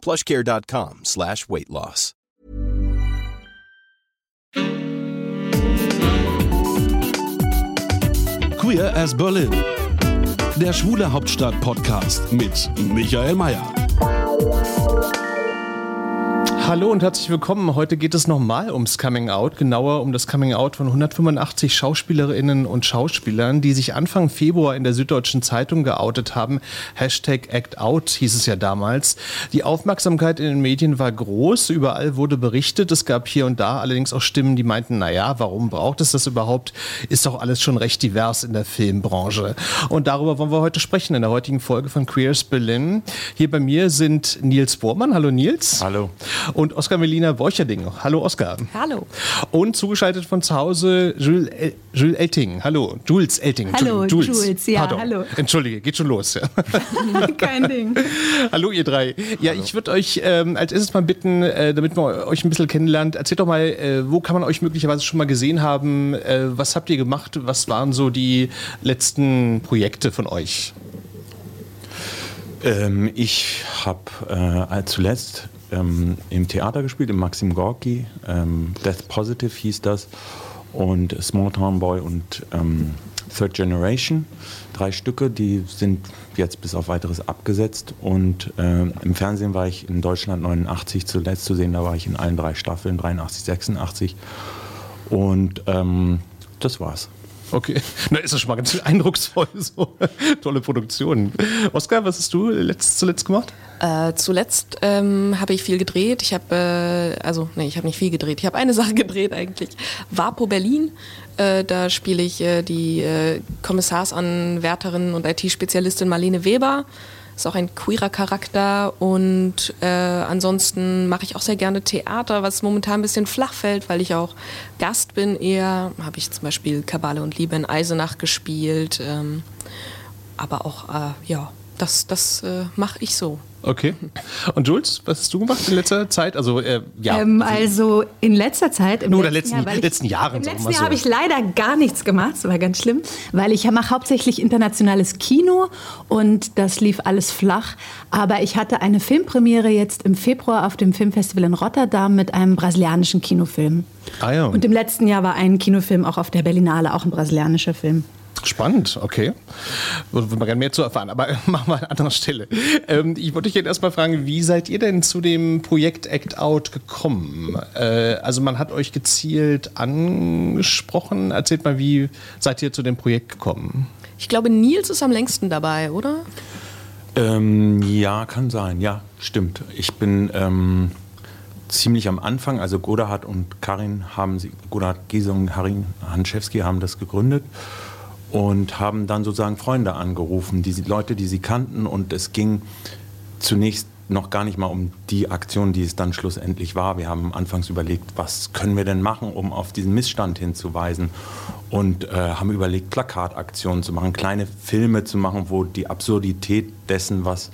plushcare.com slash weight loss. Queer as Berlin. Der Schwule Hauptstadt-Podcast mit Michael Mayer. Hallo und herzlich willkommen. Heute geht es nochmal ums Coming Out, genauer um das Coming Out von 185 Schauspielerinnen und Schauspielern, die sich Anfang Februar in der Süddeutschen Zeitung geoutet haben. Hashtag Act Out hieß es ja damals. Die Aufmerksamkeit in den Medien war groß, überall wurde berichtet. Es gab hier und da allerdings auch Stimmen, die meinten, naja, warum braucht es das überhaupt? Ist doch alles schon recht divers in der Filmbranche. Und darüber wollen wir heute sprechen in der heutigen Folge von Queers Berlin. Hier bei mir sind Nils Bormann. Hallo Nils. Hallo und Oskar Melina Borcherding. Hallo Oskar. Hallo. Und zugeschaltet von zu Hause Jules, El Jules Elting. Hallo, Jules Elting. Hallo, Jules. Jules. Ja, Pardon. hallo. Entschuldige, geht schon los. Kein Ding. hallo ihr drei. Ja, hallo. ich würde euch ähm, als erstes mal bitten, äh, damit man euch ein bisschen kennenlernt, erzählt doch mal, äh, wo kann man euch möglicherweise schon mal gesehen haben? Äh, was habt ihr gemacht? Was waren so die letzten Projekte von euch? Ähm, ich habe äh, zuletzt ähm, im Theater gespielt, im Maxim Gorki. Ähm, Death Positive hieß das. Und Small Town Boy und ähm, Third Generation. Drei Stücke, die sind jetzt bis auf weiteres abgesetzt. Und äh, im Fernsehen war ich in Deutschland 89 zuletzt zu sehen. Da war ich in allen drei Staffeln, 83, 86. Und ähm, das war's. Okay, na ist das schon mal ganz eindrucksvoll, so tolle Produktion. Oskar, was hast du letzt, zuletzt gemacht? Äh, zuletzt ähm, habe ich viel gedreht. Ich habe, äh, also nee, ich habe nicht viel gedreht. Ich habe eine Sache gedreht eigentlich. Vapo Berlin. Äh, da spiele ich äh, die äh, Kommissarsanwärterin und IT-Spezialistin Marlene Weber. Ist auch ein queerer Charakter und äh, ansonsten mache ich auch sehr gerne Theater, was momentan ein bisschen flach fällt, weil ich auch Gast bin eher. Habe ich zum Beispiel Kabale und Liebe in Eisenach gespielt, ähm, aber auch, äh, ja, das, das äh, mache ich so. Okay. Und Jules, was hast du gemacht in letzter Zeit? Also, äh, ja. Ähm, also in letzter Zeit. Im Nur in letzten, Jahr, ich, letzten Jahren. Im letzten Jahr so. habe ich leider gar nichts gemacht. Das war ganz schlimm, weil ich mache hauptsächlich internationales Kino und das lief alles flach. Aber ich hatte eine Filmpremiere jetzt im Februar auf dem Filmfestival in Rotterdam mit einem brasilianischen Kinofilm. Ah ja. Und im letzten Jahr war ein Kinofilm auch auf der Berlinale, auch ein brasilianischer Film. Spannend, okay. Würde man gerne mehr zu erfahren, aber machen wir an anderer Stelle. Ähm, ich wollte dich jetzt erstmal fragen, wie seid ihr denn zu dem Projekt Act Out gekommen? Äh, also man hat euch gezielt angesprochen. Erzählt mal, wie seid ihr zu dem Projekt gekommen? Ich glaube, Nils ist am längsten dabei, oder? Ähm, ja, kann sein. Ja, stimmt. Ich bin ähm, ziemlich am Anfang, also Godahard und Karin haben, Godahard Giese und Karin Hanschewski haben das gegründet und haben dann sozusagen Freunde angerufen, die Leute, die sie kannten. Und es ging zunächst noch gar nicht mal um die Aktion, die es dann schlussendlich war. Wir haben anfangs überlegt, was können wir denn machen, um auf diesen Missstand hinzuweisen. Und äh, haben überlegt, Plakataktionen zu machen, kleine Filme zu machen, wo die Absurdität dessen, was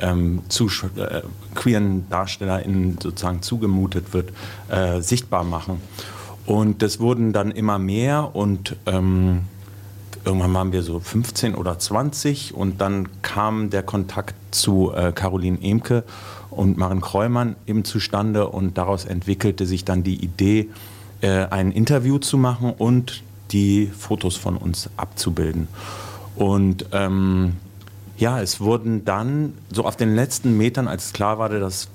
ähm, zu äh, queeren DarstellerInnen sozusagen zugemutet wird, äh, sichtbar machen. Und das wurden dann immer mehr und ähm, Irgendwann waren wir so 15 oder 20 und dann kam der Kontakt zu äh, Caroline Emke und Maren Kreumann eben zustande und daraus entwickelte sich dann die Idee, äh, ein Interview zu machen und die Fotos von uns abzubilden. Und ähm, ja, es wurden dann so auf den letzten Metern, als klar war, das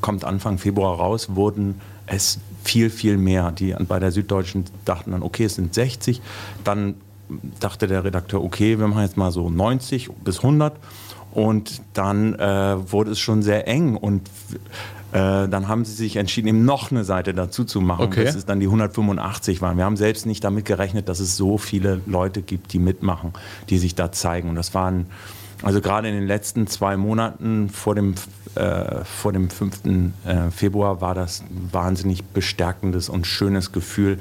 kommt Anfang Februar raus, wurden es viel, viel mehr. Die bei der Süddeutschen dachten dann, okay, es sind 60. Dann dachte der Redakteur, okay, wir machen jetzt mal so 90 bis 100. Und dann äh, wurde es schon sehr eng und äh, dann haben sie sich entschieden, eben noch eine Seite dazu zu machen. Okay. Das ist dann die 185 waren. Wir haben selbst nicht damit gerechnet, dass es so viele Leute gibt, die mitmachen, die sich da zeigen. Und das waren Also gerade in den letzten zwei Monaten vor dem, äh, vor dem 5. Äh, Februar war das ein wahnsinnig bestärkendes und schönes Gefühl,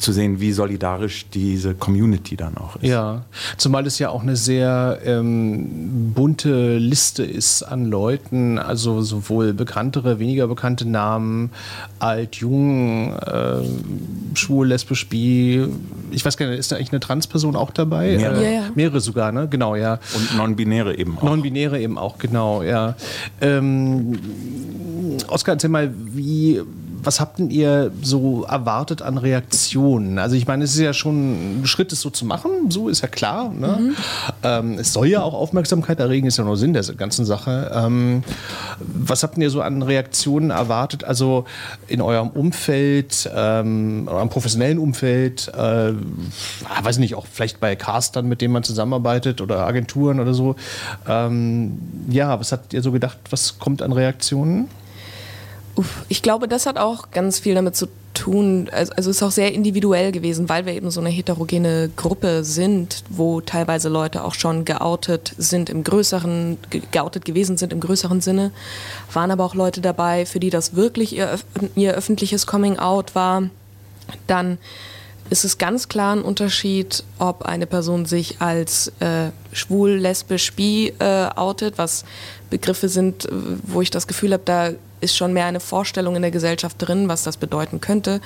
zu sehen, wie solidarisch diese Community dann auch ist. Ja, zumal es ja auch eine sehr ähm, bunte Liste ist an Leuten, also sowohl bekanntere, weniger bekannte Namen, alt, jung, äh, schwul, lesbisch, bi. Ich weiß gar nicht, ist da eigentlich eine Transperson auch dabei? Mehrere. Äh, Ja, ja. Mehrere sogar, ne? Genau, ja. Und Non-Binäre eben auch. Non-Binäre eben auch, genau, ja. Ähm, Oskar, erzähl mal, wie, was habt denn ihr so erwartet an Reaktionen? Also ich meine, es ist ja schon ein Schritt, es so zu machen, so ist ja klar. Ne? Ähm, es soll ja auch Aufmerksamkeit erregen, ist ja nur Sinn der ganzen Sache. Ähm, was habt denn ihr so an Reaktionen erwartet? Also in eurem Umfeld, ähm, eurem professionellen Umfeld, äh, ah, weiß nicht, auch vielleicht bei Castern, mit denen man zusammenarbeitet oder Agenturen oder so. Ähm, ja, was habt ihr so gedacht, was kommt an Reaktionen? Uff, ich glaube, das hat auch ganz viel damit zu tun. Also, also es ist auch sehr individuell gewesen, weil wir eben so eine heterogene Gruppe sind, wo teilweise Leute auch schon geoutet sind im größeren, ge- geoutet gewesen sind im größeren Sinne, waren aber auch Leute dabei, für die das wirklich ihr, ihr öffentliches Coming Out war. Dann ist es ganz klar ein Unterschied, ob eine Person sich als äh, schwul, lesbisch, bi äh, outet, was Begriffe sind, äh, wo ich das Gefühl habe, da ist schon mehr eine Vorstellung in der Gesellschaft drin, was das bedeuten könnte,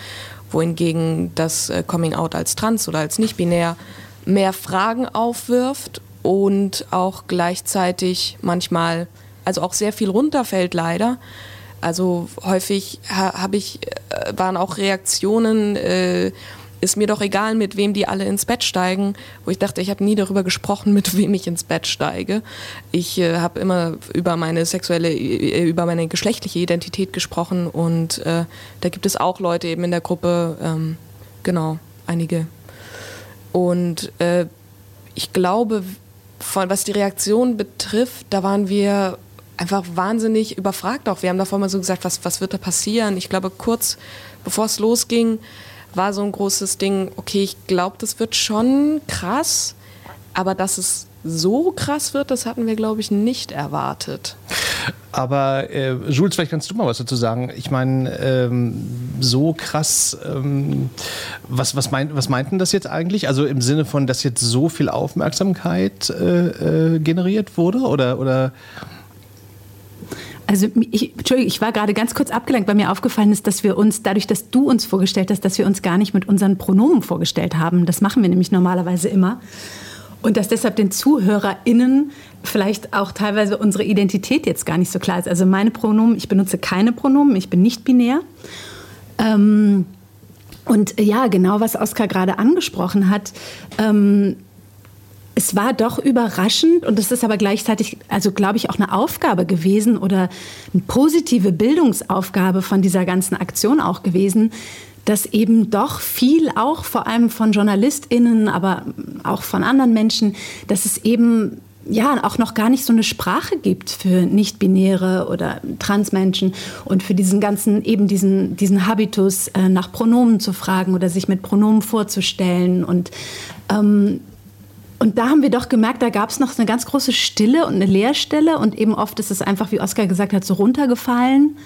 wohingegen das äh, Coming Out als trans oder als nicht binär mehr Fragen aufwirft und auch gleichzeitig manchmal, also auch sehr viel runterfällt leider. Also häufig ha, habe ich, äh, waren auch Reaktionen, äh, ist mir doch egal, mit wem die alle ins Bett steigen, wo ich dachte, ich habe nie darüber gesprochen, mit wem ich ins Bett steige. Ich äh, habe immer über meine sexuelle, äh, über meine geschlechtliche Identität gesprochen und äh, da gibt es auch Leute eben in der Gruppe, ähm, genau, einige. Und äh, ich glaube, von, was die Reaktion betrifft, da waren wir einfach wahnsinnig überfragt auch. Wir haben davor mal so gesagt, was, was wird da passieren? Ich glaube, kurz bevor es losging, war so ein großes Ding, okay, ich glaube, das wird schon krass, aber dass es so krass wird, das hatten wir, glaube ich, nicht erwartet. Aber äh, Jules, vielleicht kannst du mal was dazu sagen. Ich meine, ähm, so krass, ähm, was, was, meint, was meinten das jetzt eigentlich? Also im Sinne von, dass jetzt so viel Aufmerksamkeit äh, äh, generiert wurde? Oder, oder Also ich, Entschuldigung, ich war gerade ganz kurz abgelenkt, weil mir aufgefallen ist, dass wir uns, dadurch, dass du uns vorgestellt hast, dass wir uns gar nicht mit unseren Pronomen vorgestellt haben. Das machen wir nämlich normalerweise immer. Und dass deshalb den ZuhörerInnen vielleicht auch teilweise unsere Identität jetzt gar nicht so klar ist. Also meine Pronomen, ich benutze keine Pronomen, ich bin nicht binär. Ähm, und ja, genau was Oskar gerade angesprochen hat, ähm, es war doch überraschend und es ist aber gleichzeitig, also glaube ich, auch eine Aufgabe gewesen oder eine positive Bildungsaufgabe von dieser ganzen Aktion auch gewesen, dass eben doch viel auch vor allem von JournalistInnen, aber auch von anderen Menschen, dass es eben ja auch noch gar nicht so eine Sprache gibt für nicht-binäre oder Transmenschen und für diesen ganzen eben diesen diesen Habitus äh, nach Pronomen zu fragen oder sich mit Pronomen vorzustellen und ähm, und da haben wir doch gemerkt, da gab es noch eine ganz große Stille und eine Leerstelle und eben oft ist es einfach, wie Oskar gesagt hat, so runtergefallen.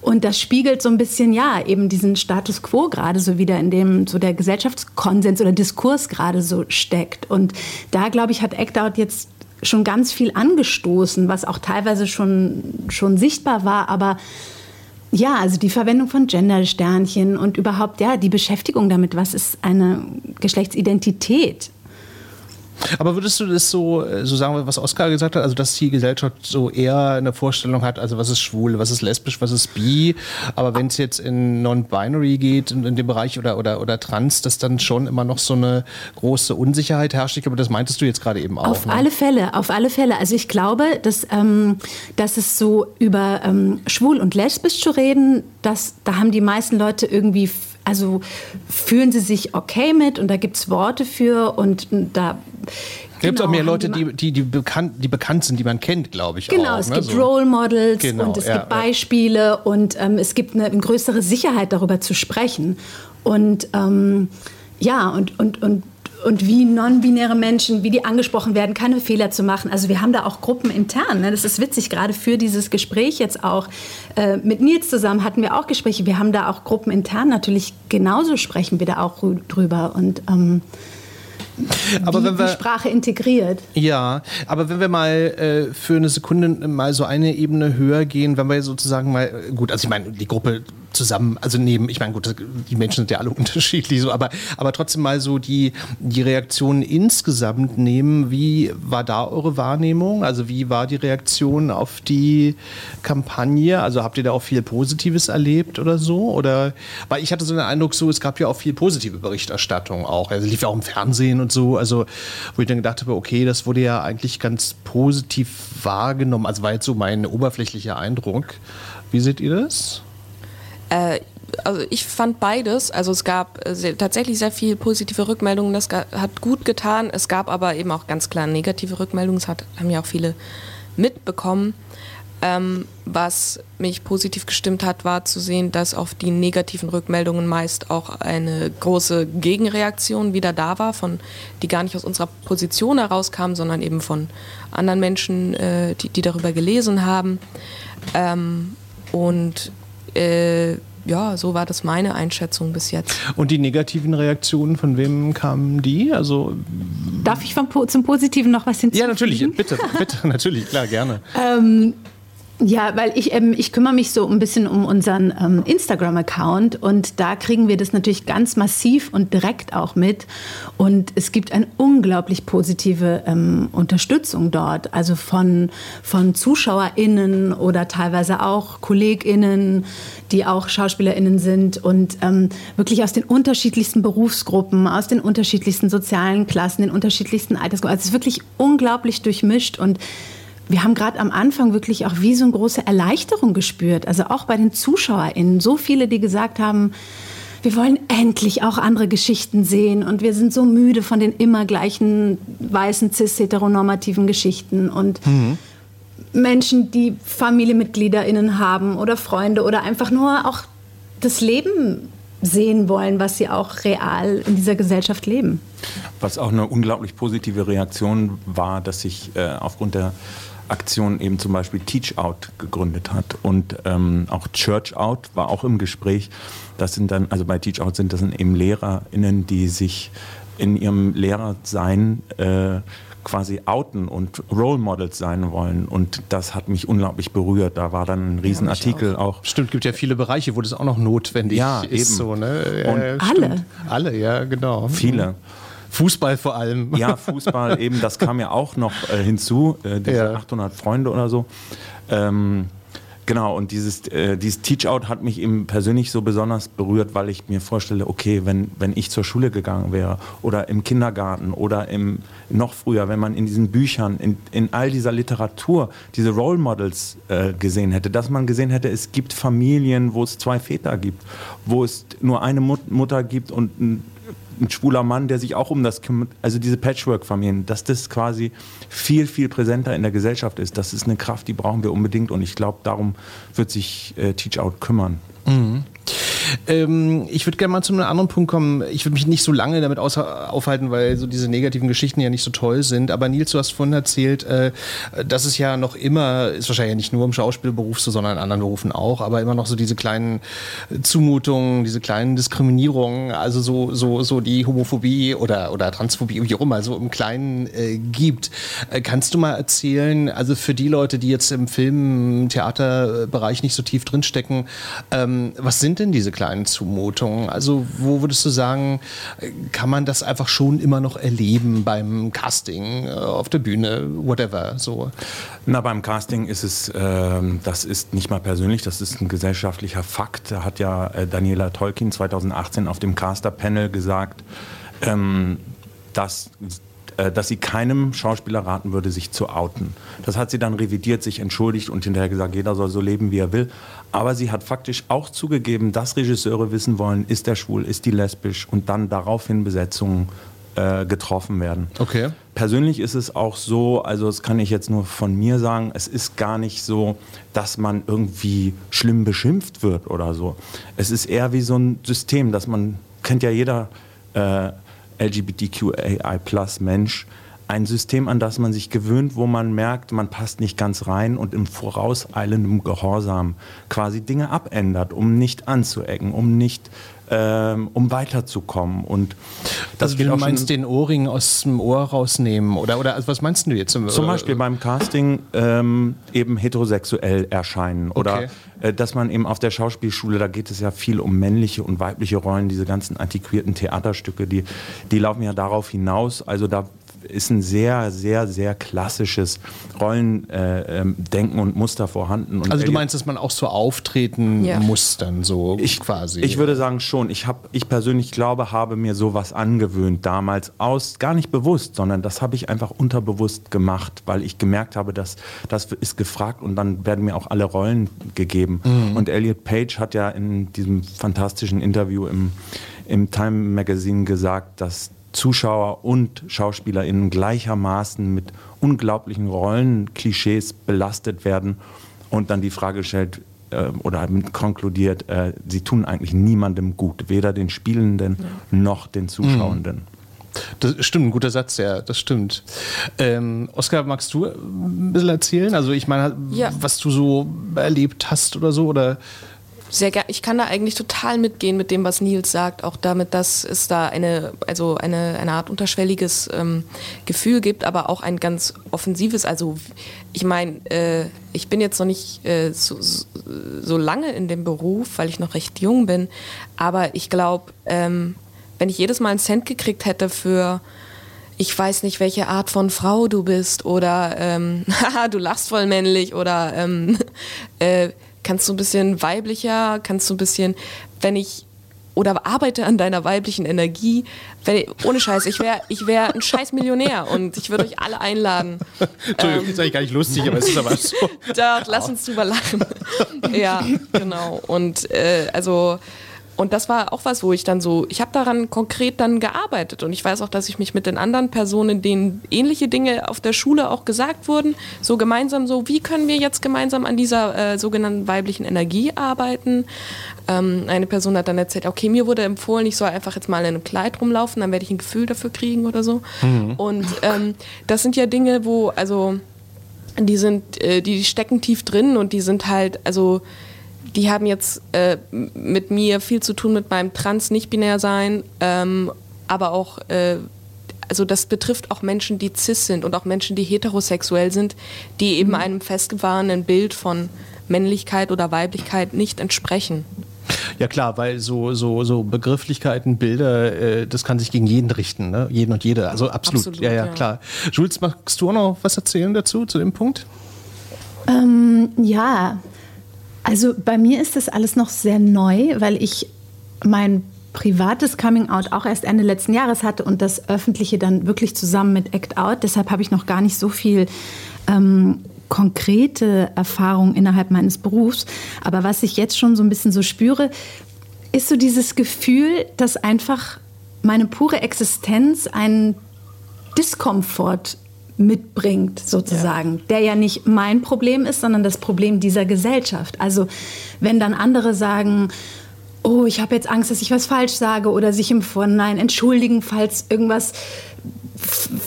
Und das spiegelt so ein bisschen, ja, eben diesen Status quo gerade so wieder, in dem so der Gesellschaftskonsens oder Diskurs gerade so steckt. Und da, glaube ich, hat Out jetzt schon ganz viel angestoßen, was auch teilweise schon, schon sichtbar war, aber ja, also die Verwendung von Gendersternchen und überhaupt, ja, die Beschäftigung damit, was ist eine Geschlechtsidentität? Aber würdest du das so, äh, so sagen, was Oskar gesagt hat, also dass die Gesellschaft so eher eine Vorstellung hat, also was ist schwul, was ist lesbisch, was ist bi, aber wenn es jetzt in Non-Binary geht, in, in dem Bereich oder, oder, oder Trans, dass dann schon immer noch so eine große Unsicherheit herrscht. Ich glaube, das meintest du jetzt gerade eben auch. Auf ne? alle Fälle, auf alle Fälle. Also ich glaube, dass, ähm, dass es so über ähm, schwul und lesbisch zu reden, dass, da haben die meisten Leute irgendwie, also fühlen sie sich okay mit und da gibt es Worte für und da Gibt es auch genau, mehr Leute, die die, die, bekannt, die bekannt sind, die man kennt, glaube ich. Genau, auch, es ne? gibt so. Role Models Genau, und es ja, gibt ja. Beispiele und ähm, es gibt eine, eine größere Sicherheit darüber zu sprechen. Und ähm, ja, und, und, und, und wie non-binäre Menschen, wie die angesprochen werden, keine Fehler zu machen. Also wir haben da auch Gruppen intern. Ne? Das ist witzig, gerade für dieses Gespräch jetzt auch. Äh, mit Nils zusammen hatten wir auch Gespräche. Wir haben da auch Gruppen intern. Natürlich genauso sprechen wir da auch drüber. Und ähm, aber wie, wenn wir, die Sprache integriert. Ja, aber wenn wir mal äh, für eine Sekunde mal so eine Ebene höher gehen, wenn wir sozusagen mal, gut, also ich meine, die Gruppe zusammen, also neben, ich meine, gut, die Menschen sind ja alle unterschiedlich, so, aber, aber trotzdem mal so die, die Reaktionen insgesamt nehmen. Wie war da eure Wahrnehmung? Also wie war die Reaktion auf die Kampagne? Also habt ihr da auch viel Positives erlebt oder so? Oder, weil ich hatte so den Eindruck, so, es gab ja auch viel positive Berichterstattung auch. Also lief ja auch im Fernsehen und so, also wo ich dann gedacht habe, okay, das wurde ja eigentlich ganz positiv wahrgenommen. Also war jetzt so mein oberflächlicher Eindruck. Wie seht ihr das? Äh, also ich fand beides. Also es gab äh, sehr, tatsächlich sehr viel positive Rückmeldungen. Das hat gut getan. Es gab aber eben auch ganz klar negative Rückmeldungen. Das hat, haben ja auch viele mitbekommen. Ähm, was mich positiv gestimmt hat, war zu sehen, dass auf die negativen Rückmeldungen meist auch eine große Gegenreaktion wieder da war, von, die gar nicht aus unserer Position herauskam, sondern eben von anderen Menschen, äh, die, die darüber gelesen haben. Ähm, und äh, ja, so war das meine Einschätzung bis jetzt. Und die negativen Reaktionen, von wem kamen die? Also Darf ich vom, zum Positiven noch was hinzufügen? Ja, natürlich, bitte, bitte, natürlich, klar, gerne. Ähm, ja, weil ich, ähm, ich kümmere mich so ein bisschen um unseren ähm, Instagram-Account und da kriegen wir das natürlich ganz massiv und direkt auch mit. Und es gibt eine unglaublich positive ähm, Unterstützung dort, also von, von ZuschauerInnen oder teilweise auch KollegInnen, die auch SchauspielerInnen sind und ähm, wirklich aus den unterschiedlichsten Berufsgruppen, aus den unterschiedlichsten sozialen Klassen, den unterschiedlichsten Altersgruppen. Also es ist wirklich unglaublich durchmischt und wir haben gerade am Anfang wirklich auch wie so eine große Erleichterung gespürt. Also auch bei den ZuschauerInnen. So viele, die gesagt haben, wir wollen endlich auch andere Geschichten sehen und wir sind so müde von den immer gleichen weißen cis-heteronormativen Geschichten und mhm. Menschen, die FamilienmitgliederInnen haben oder Freunde oder einfach nur auch das Leben sehen wollen, was sie auch real in dieser Gesellschaft leben. Was auch eine unglaublich positive Reaktion war, dass sich äh, aufgrund der Aktion eben zum Beispiel Teach Out gegründet hat. Und ähm, auch Church Out war auch im Gespräch. Das sind dann, also bei Teach Out sind das sind eben LehrerInnen, die sich in ihrem Lehrersein äh, quasi outen und Role Models sein wollen. Und das hat mich unglaublich berührt. Da war dann ein Riesenartikel ja, auch. auch. Stimmt, gibt ja viele Bereiche, wo das auch noch notwendig ja, ist. Eben. So, ne? ja, alle? Alle, ja, genau. Viele. Fußball vor allem. Ja, Fußball eben, das kam ja auch noch äh, hinzu, äh, diese ja. 800 Freunde oder so. Ähm, genau, und dieses, äh, dieses Teach-Out hat mich eben persönlich so besonders berührt, weil ich mir vorstelle, okay, wenn, wenn ich zur Schule gegangen wäre oder im Kindergarten oder im, noch früher, wenn man in diesen Büchern, in, in all dieser Literatur diese Role Models äh, gesehen hätte, dass man gesehen hätte, es gibt Familien, wo es zwei Väter gibt, wo es nur eine Mut Mutter gibt und ein ein schwuler Mann, der sich auch um das kümmert, also diese Patchwork-Familien, dass das quasi viel, viel präsenter in der Gesellschaft ist. Das ist eine Kraft, die brauchen wir unbedingt und ich glaube, darum wird sich äh, Teach Out kümmern. Mhm. Ähm, ich würde gerne mal zu einem anderen Punkt kommen. Ich würde mich nicht so lange damit aufhalten, weil so diese negativen Geschichten ja nicht so toll sind. Aber Nils, du hast vorhin erzählt, äh, dass es ja noch immer, ist wahrscheinlich nicht nur im Schauspielberuf so, sondern in anderen Berufen auch, aber immer noch so diese kleinen Zumutungen, diese kleinen Diskriminierungen, also so, so, so die Homophobie oder, oder Transphobie, wie auch immer, so im Kleinen äh, gibt. Äh, kannst du mal erzählen, also für die Leute, die jetzt im Film, Theaterbereich nicht so tief drinstecken, ähm, was sind denn diese kleinen Zumutungen? Also wo würdest du sagen, kann man das einfach schon immer noch erleben beim Casting, äh, auf der Bühne, whatever? So. Na, beim Casting ist es, äh, das ist nicht mal persönlich, das ist ein gesellschaftlicher Fakt. Da hat ja äh, Daniela Tolkien 2018 auf dem Caster-Panel gesagt, ähm, dass äh, dass sie keinem Schauspieler raten würde, sich zu outen. Das hat sie dann revidiert, sich entschuldigt und hinterher gesagt, jeder soll so leben, wie er will. Aber sie hat faktisch auch zugegeben, dass Regisseure wissen wollen, ist der schwul, ist die lesbisch und dann daraufhin Besetzungen äh, getroffen werden. Okay. Persönlich ist es auch so, also das kann ich jetzt nur von mir sagen, es ist gar nicht so, dass man irgendwie schlimm beschimpft wird oder so. Es ist eher wie so ein System, dass man, kennt ja jeder, äh, LGBTQAI-Plus-Mensch ein System, an das man sich gewöhnt, wo man merkt, man passt nicht ganz rein und im vorauseilenden Gehorsam quasi Dinge abändert, um nicht anzuecken, um nicht ähm, um weiterzukommen. Und das also du meinst den Ohrring aus dem Ohr rausnehmen oder, oder also was meinst du jetzt? Zum Beispiel beim Casting ähm, eben heterosexuell erscheinen oder okay. äh, dass man eben auf der Schauspielschule, da geht es ja viel um männliche und weibliche Rollen, diese ganzen antiquierten Theaterstücke, die, die laufen ja darauf hinaus. Also da ist ein sehr, sehr, sehr klassisches Rollendenken äh, und Muster vorhanden. Und also du meinst, dass man auch so auftreten ja. muss dann so ich, quasi? Ich würde sagen schon. Ich, hab, ich persönlich glaube, habe mir sowas angewöhnt damals aus, gar nicht bewusst, sondern das habe ich einfach unterbewusst gemacht, weil ich gemerkt habe, dass das ist gefragt und dann werden mir auch alle Rollen gegeben. Mhm. Und Elliot Page hat ja in diesem fantastischen Interview im, im Time Magazine gesagt, dass Zuschauer und SchauspielerInnen gleichermaßen mit unglaublichen Rollenklischees belastet werden und dann die Frage gestellt äh, oder konkludiert, äh, sie tun eigentlich niemandem gut, weder den Spielenden noch den Zuschauenden. Mhm. Das stimmt, ein guter Satz, ja, das stimmt. Ähm, Oskar, magst du ein bisschen erzählen? Also ich meine, ja. was du so erlebt hast oder so? Oder sehr gerne. Ich kann da eigentlich total mitgehen mit dem, was Nils sagt, auch damit, dass es da eine, also eine, eine Art unterschwelliges ähm, Gefühl gibt, aber auch ein ganz offensives. Also ich meine, äh, ich bin jetzt noch nicht äh, so, so, lange in dem Beruf, weil ich noch recht jung bin, aber ich glaube, ähm, wenn ich jedes Mal einen Cent gekriegt hätte für ich weiß nicht, welche Art von Frau du bist oder ähm, du lachst voll männlich oder ähm, äh, kannst du ein bisschen weiblicher, kannst du ein bisschen, wenn ich oder arbeite an deiner weiblichen Energie. Wenn, ohne Scheiß, ich wäre ich wär ein scheiß Millionär und ich würde euch alle einladen. Entschuldigung, ähm, ist eigentlich gar nicht lustig, aber es ist aber so. Doch, lass uns drüber lachen. ja, genau. Und äh, also und das war auch was, wo ich dann so, ich habe daran konkret dann gearbeitet und ich weiß auch, dass ich mich mit den anderen Personen, denen ähnliche Dinge auf der Schule auch gesagt wurden, so gemeinsam so, wie können wir jetzt gemeinsam an dieser äh, sogenannten weiblichen Energie arbeiten? Ähm, eine Person hat dann erzählt, okay, mir wurde empfohlen, ich soll einfach jetzt mal in einem Kleid rumlaufen, dann werde ich ein Gefühl dafür kriegen oder so. Mhm. Und ähm, das sind ja Dinge, wo, also, die sind, äh, die stecken tief drin und die sind halt, also, die haben jetzt äh, mit mir viel zu tun mit meinem Trans-Nicht-Binär-Sein, ähm, aber auch, äh, also das betrifft auch Menschen, die cis sind und auch Menschen, die heterosexuell sind, die eben mhm. einem festgefahrenen Bild von Männlichkeit oder Weiblichkeit nicht entsprechen. Ja klar, weil so, so, so Begrifflichkeiten, Bilder, äh, das kann sich gegen jeden richten, ne? jeden und jede. Also absolut, absolut ja, ja, ja, klar. Jules, magst du auch noch was erzählen dazu, zu dem Punkt? Ähm, ja, also bei mir ist das alles noch sehr neu, weil ich mein privates Coming Out auch erst Ende letzten Jahres hatte und das öffentliche dann wirklich zusammen mit Act Out. Deshalb habe ich noch gar nicht so viel ähm, konkrete Erfahrung innerhalb meines Berufs. Aber was ich jetzt schon so ein bisschen so spüre, ist so dieses Gefühl, dass einfach meine pure Existenz einen Diskomfort mitbringt, sozusagen, ja. der ja nicht mein Problem ist, sondern das Problem dieser Gesellschaft. Also wenn dann andere sagen, oh, ich habe jetzt Angst, dass ich was falsch sage oder sich im Vorhinein entschuldigen, falls irgendwas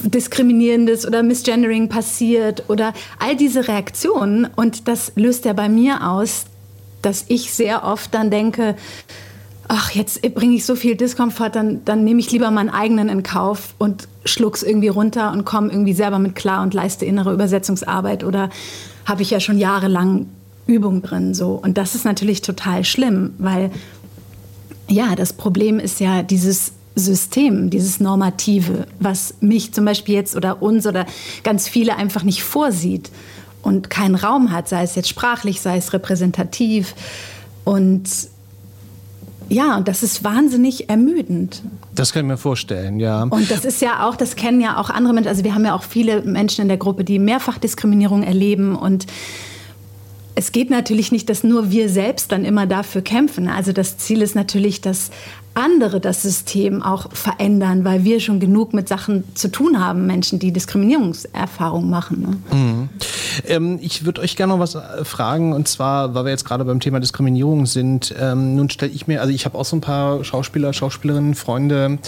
diskriminierendes oder misgendering passiert oder all diese Reaktionen und das löst ja bei mir aus, dass ich sehr oft dann denke, ach, jetzt bringe ich so viel Diskomfort, dann, dann nehme ich lieber meinen eigenen in Kauf und schluck's irgendwie runter und komme irgendwie selber mit klar und leiste innere Übersetzungsarbeit oder habe ich ja schon jahrelang Übung drin so. Und das ist natürlich total schlimm, weil ja, das Problem ist ja dieses System, dieses Normative, was mich zum Beispiel jetzt oder uns oder ganz viele einfach nicht vorsieht und keinen Raum hat, sei es jetzt sprachlich, sei es repräsentativ. Und ja, und das ist wahnsinnig ermüdend. Das kann ich mir vorstellen, ja. Und das ist ja auch, das kennen ja auch andere Menschen. Also wir haben ja auch viele Menschen in der Gruppe, die Mehrfachdiskriminierung erleben und es geht natürlich nicht, dass nur wir selbst dann immer dafür kämpfen. Also das Ziel ist natürlich, dass andere das System auch verändern, weil wir schon genug mit Sachen zu tun haben, Menschen, die Diskriminierungserfahrungen machen. Ne? Mhm. Ähm, ich würde euch gerne noch was äh, fragen, und zwar, weil wir jetzt gerade beim Thema Diskriminierung sind. Ähm, nun stelle ich mir, also ich habe auch so ein paar Schauspieler, Schauspielerinnen, Freunde.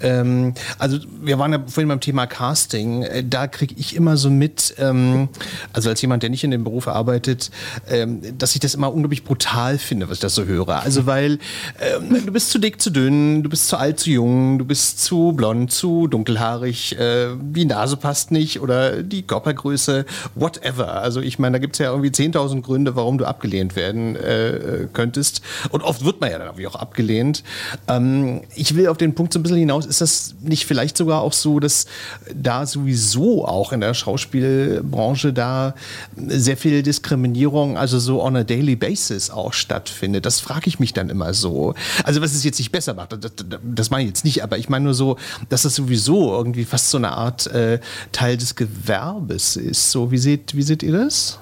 Ähm, also wir waren ja vorhin beim Thema Casting. Äh, da kriege ich immer so mit, ähm, also als jemand, der nicht in dem Beruf arbeitet, ähm, dass ich das immer unglaublich brutal finde, was ich das so höre. Also weil ähm, du bist zu dick, zu dünn, du bist zu alt, zu jung, du bist zu blond, zu dunkelhaarig, äh, die Nase passt nicht oder die Körpergröße, whatever. Also ich meine, da gibt es ja irgendwie 10.000 Gründe, warum du abgelehnt werden äh, könntest. Und oft wird man ja dann irgendwie auch abgelehnt. Ähm, ich will auf den Punkt so ein bisschen hinaus, ist das nicht vielleicht sogar auch so, dass da sowieso auch in der Schauspielbranche da sehr viel Diskriminierung, also so on a daily basis auch stattfindet? Das frage ich mich dann immer so. Also was ist jetzt nicht besser besser macht. Das, das meine ich jetzt nicht, aber ich meine nur so, dass das sowieso irgendwie fast so eine Art äh, Teil des Gewerbes ist. So, wie seht, wie seht ihr das?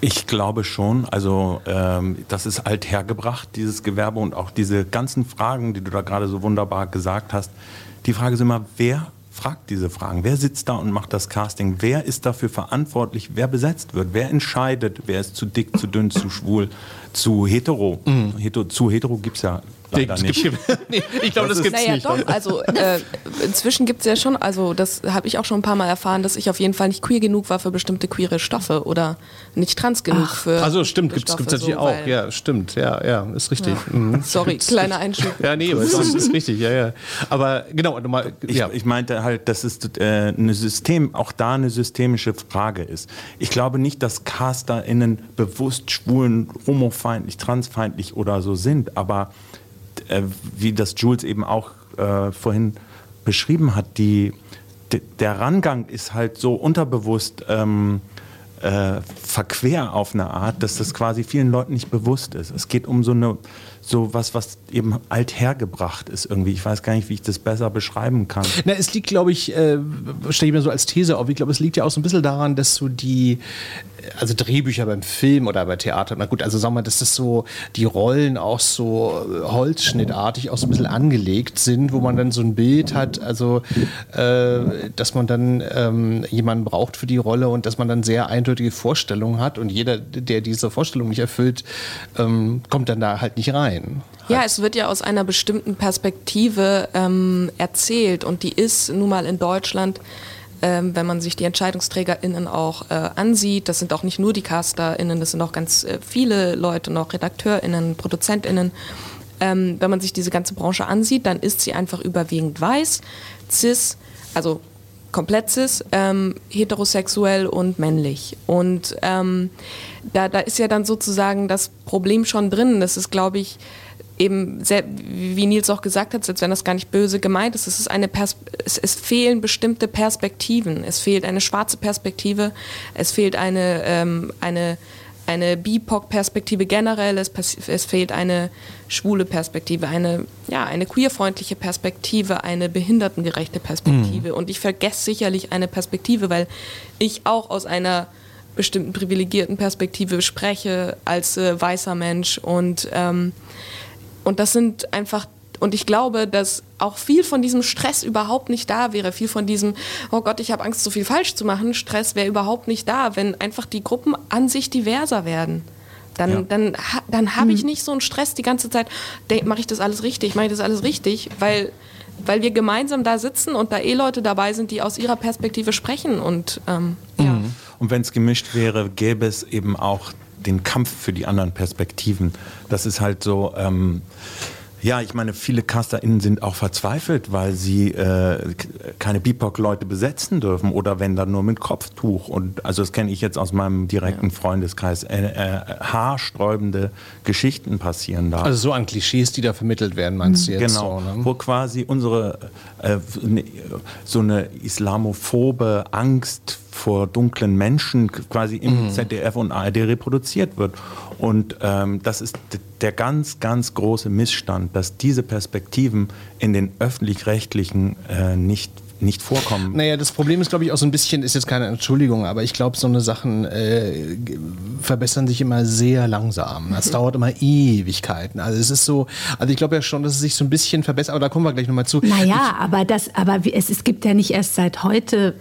Ich glaube schon. Also ähm, das ist althergebracht, dieses Gewerbe und auch diese ganzen Fragen, die du da gerade so wunderbar gesagt hast. Die Frage ist immer, wer fragt diese Fragen? Wer sitzt da und macht das Casting? Wer ist dafür verantwortlich, wer besetzt wird? Wer entscheidet, wer ist zu dick, zu dünn, zu schwul, zu hetero? Mhm. Heto, zu hetero gibt es ja leider nicht. nee, ich glaube, das, das gibt es naja, nicht. Doch, also äh, inzwischen gibt es ja schon, also das habe ich auch schon ein paar Mal erfahren, dass ich auf jeden Fall nicht queer genug war für bestimmte queere Stoffe oder nicht trans genug Ach, für. Also stimmt, gibt es natürlich so, auch. Ja, stimmt, ja, ja, ist richtig. Ja. Mhm. Sorry, kleiner Einschub. Ja, nee, aber ist, ist, richtig, ja, ja. Aber genau, nochmal. Ja. Ich, ich meinte halt, dass es äh, eine System, auch da eine systemische Frage ist. Ich glaube nicht, dass CasterInnen bewusst schwulen, homofeindlich, transfeindlich oder so sind, aber äh, wie das Jules eben auch äh, vorhin beschrieben hat, die, der Rangang ist halt so unterbewusst ähm, äh, verquer auf eine Art, dass das quasi vielen Leuten nicht bewusst ist. Es geht um so eine so was, was eben althergebracht ist irgendwie. Ich weiß gar nicht, wie ich das besser beschreiben kann. Na, es liegt, glaube ich, äh, stelle ich mir so als These auf, ich glaube, es liegt ja auch so ein bisschen daran, dass so die, also Drehbücher beim Film oder bei Theater, na gut, also sagen wir, dass das so, die Rollen auch so holzschnittartig auch so ein bisschen angelegt sind, wo man dann so ein Bild hat, also äh, dass man dann ähm, jemanden braucht für die Rolle und dass man dann sehr eindeutige Vorstellungen hat und jeder, der diese Vorstellung nicht erfüllt, ähm, kommt dann da halt nicht rein sein. Ja, es wird ja aus einer bestimmten Perspektive ähm, erzählt und die ist nun mal in Deutschland, ähm, wenn man sich die EntscheidungsträgerInnen auch äh, ansieht, das sind auch nicht nur die CasterInnen, das sind auch ganz äh, viele Leute, noch RedakteurInnen, ProduzentInnen. Ähm, wenn man sich diese ganze Branche ansieht, dann ist sie einfach überwiegend weiß, cis, also komplett cis, ähm, heterosexuell und männlich. Und ähm, da, da ist ja dann sozusagen das Problem schon drin. Das ist, glaube ich, eben, sehr, wie Nils auch gesagt hat, als wenn das gar nicht böse gemeint ist, es, ist eine Pers es, es, fehlen bestimmte Perspektiven. Es fehlt eine schwarze Perspektive, es fehlt eine, ähm, eine eine BIPOC-Perspektive generell, es, es, fehlt eine schwule Perspektive, eine, ja, eine queerfreundliche Perspektive, eine behindertengerechte Perspektive. Mhm. Und ich vergesse sicherlich eine Perspektive, weil ich auch aus einer bestimmten privilegierten Perspektive spreche als äh, weißer Mensch. Und, ähm, und das sind einfach und ich glaube, dass auch viel von diesem Stress überhaupt nicht da wäre. Viel von diesem, oh Gott, ich habe Angst, so viel falsch zu machen, Stress wäre überhaupt nicht da, wenn einfach die Gruppen an sich diverser werden. Dann, ja. dann, dann habe ich hm. nicht so einen Stress die ganze Zeit, mache ich das alles richtig, mache ich das alles richtig, weil, weil wir gemeinsam da sitzen und da eh Leute dabei sind, die aus ihrer Perspektive sprechen. Und, ähm, ja. Mhm. und wenn es gemischt wäre, gäbe es eben auch den Kampf für die anderen Perspektiven. Das ist halt so, ähm, ja, ich meine, viele CasterInnen sind auch verzweifelt, weil sie äh, keine BIPOC-Leute besetzen dürfen oder wenn dann nur mit Kopftuch. Und also das kenne ich jetzt aus meinem direkten ja. Freundeskreis. Äh, äh, haarsträubende Geschichten passieren da. Also so an Klischees, die da vermittelt werden, meinst du jetzt? Genau, so, ne? wo quasi unsere äh, so eine islamophobe Angst vor dunklen Menschen quasi im mhm. ZDF und ARD reproduziert wird. Und ähm, das ist der ganz, ganz große Missstand, dass diese Perspektiven in den öffentlich-rechtlichen äh, nicht nicht vorkommen. Naja, das Problem ist, glaube ich, auch so ein bisschen, ist jetzt keine Entschuldigung, aber ich glaube, so eine Sachen äh, verbessern sich immer sehr langsam. Das dauert immer Ewigkeiten. Also es ist so, also ich glaube ja schon, dass es sich so ein bisschen verbessert, aber da kommen wir gleich nochmal zu. Naja, aber das, aber es, es gibt ja nicht erst seit heute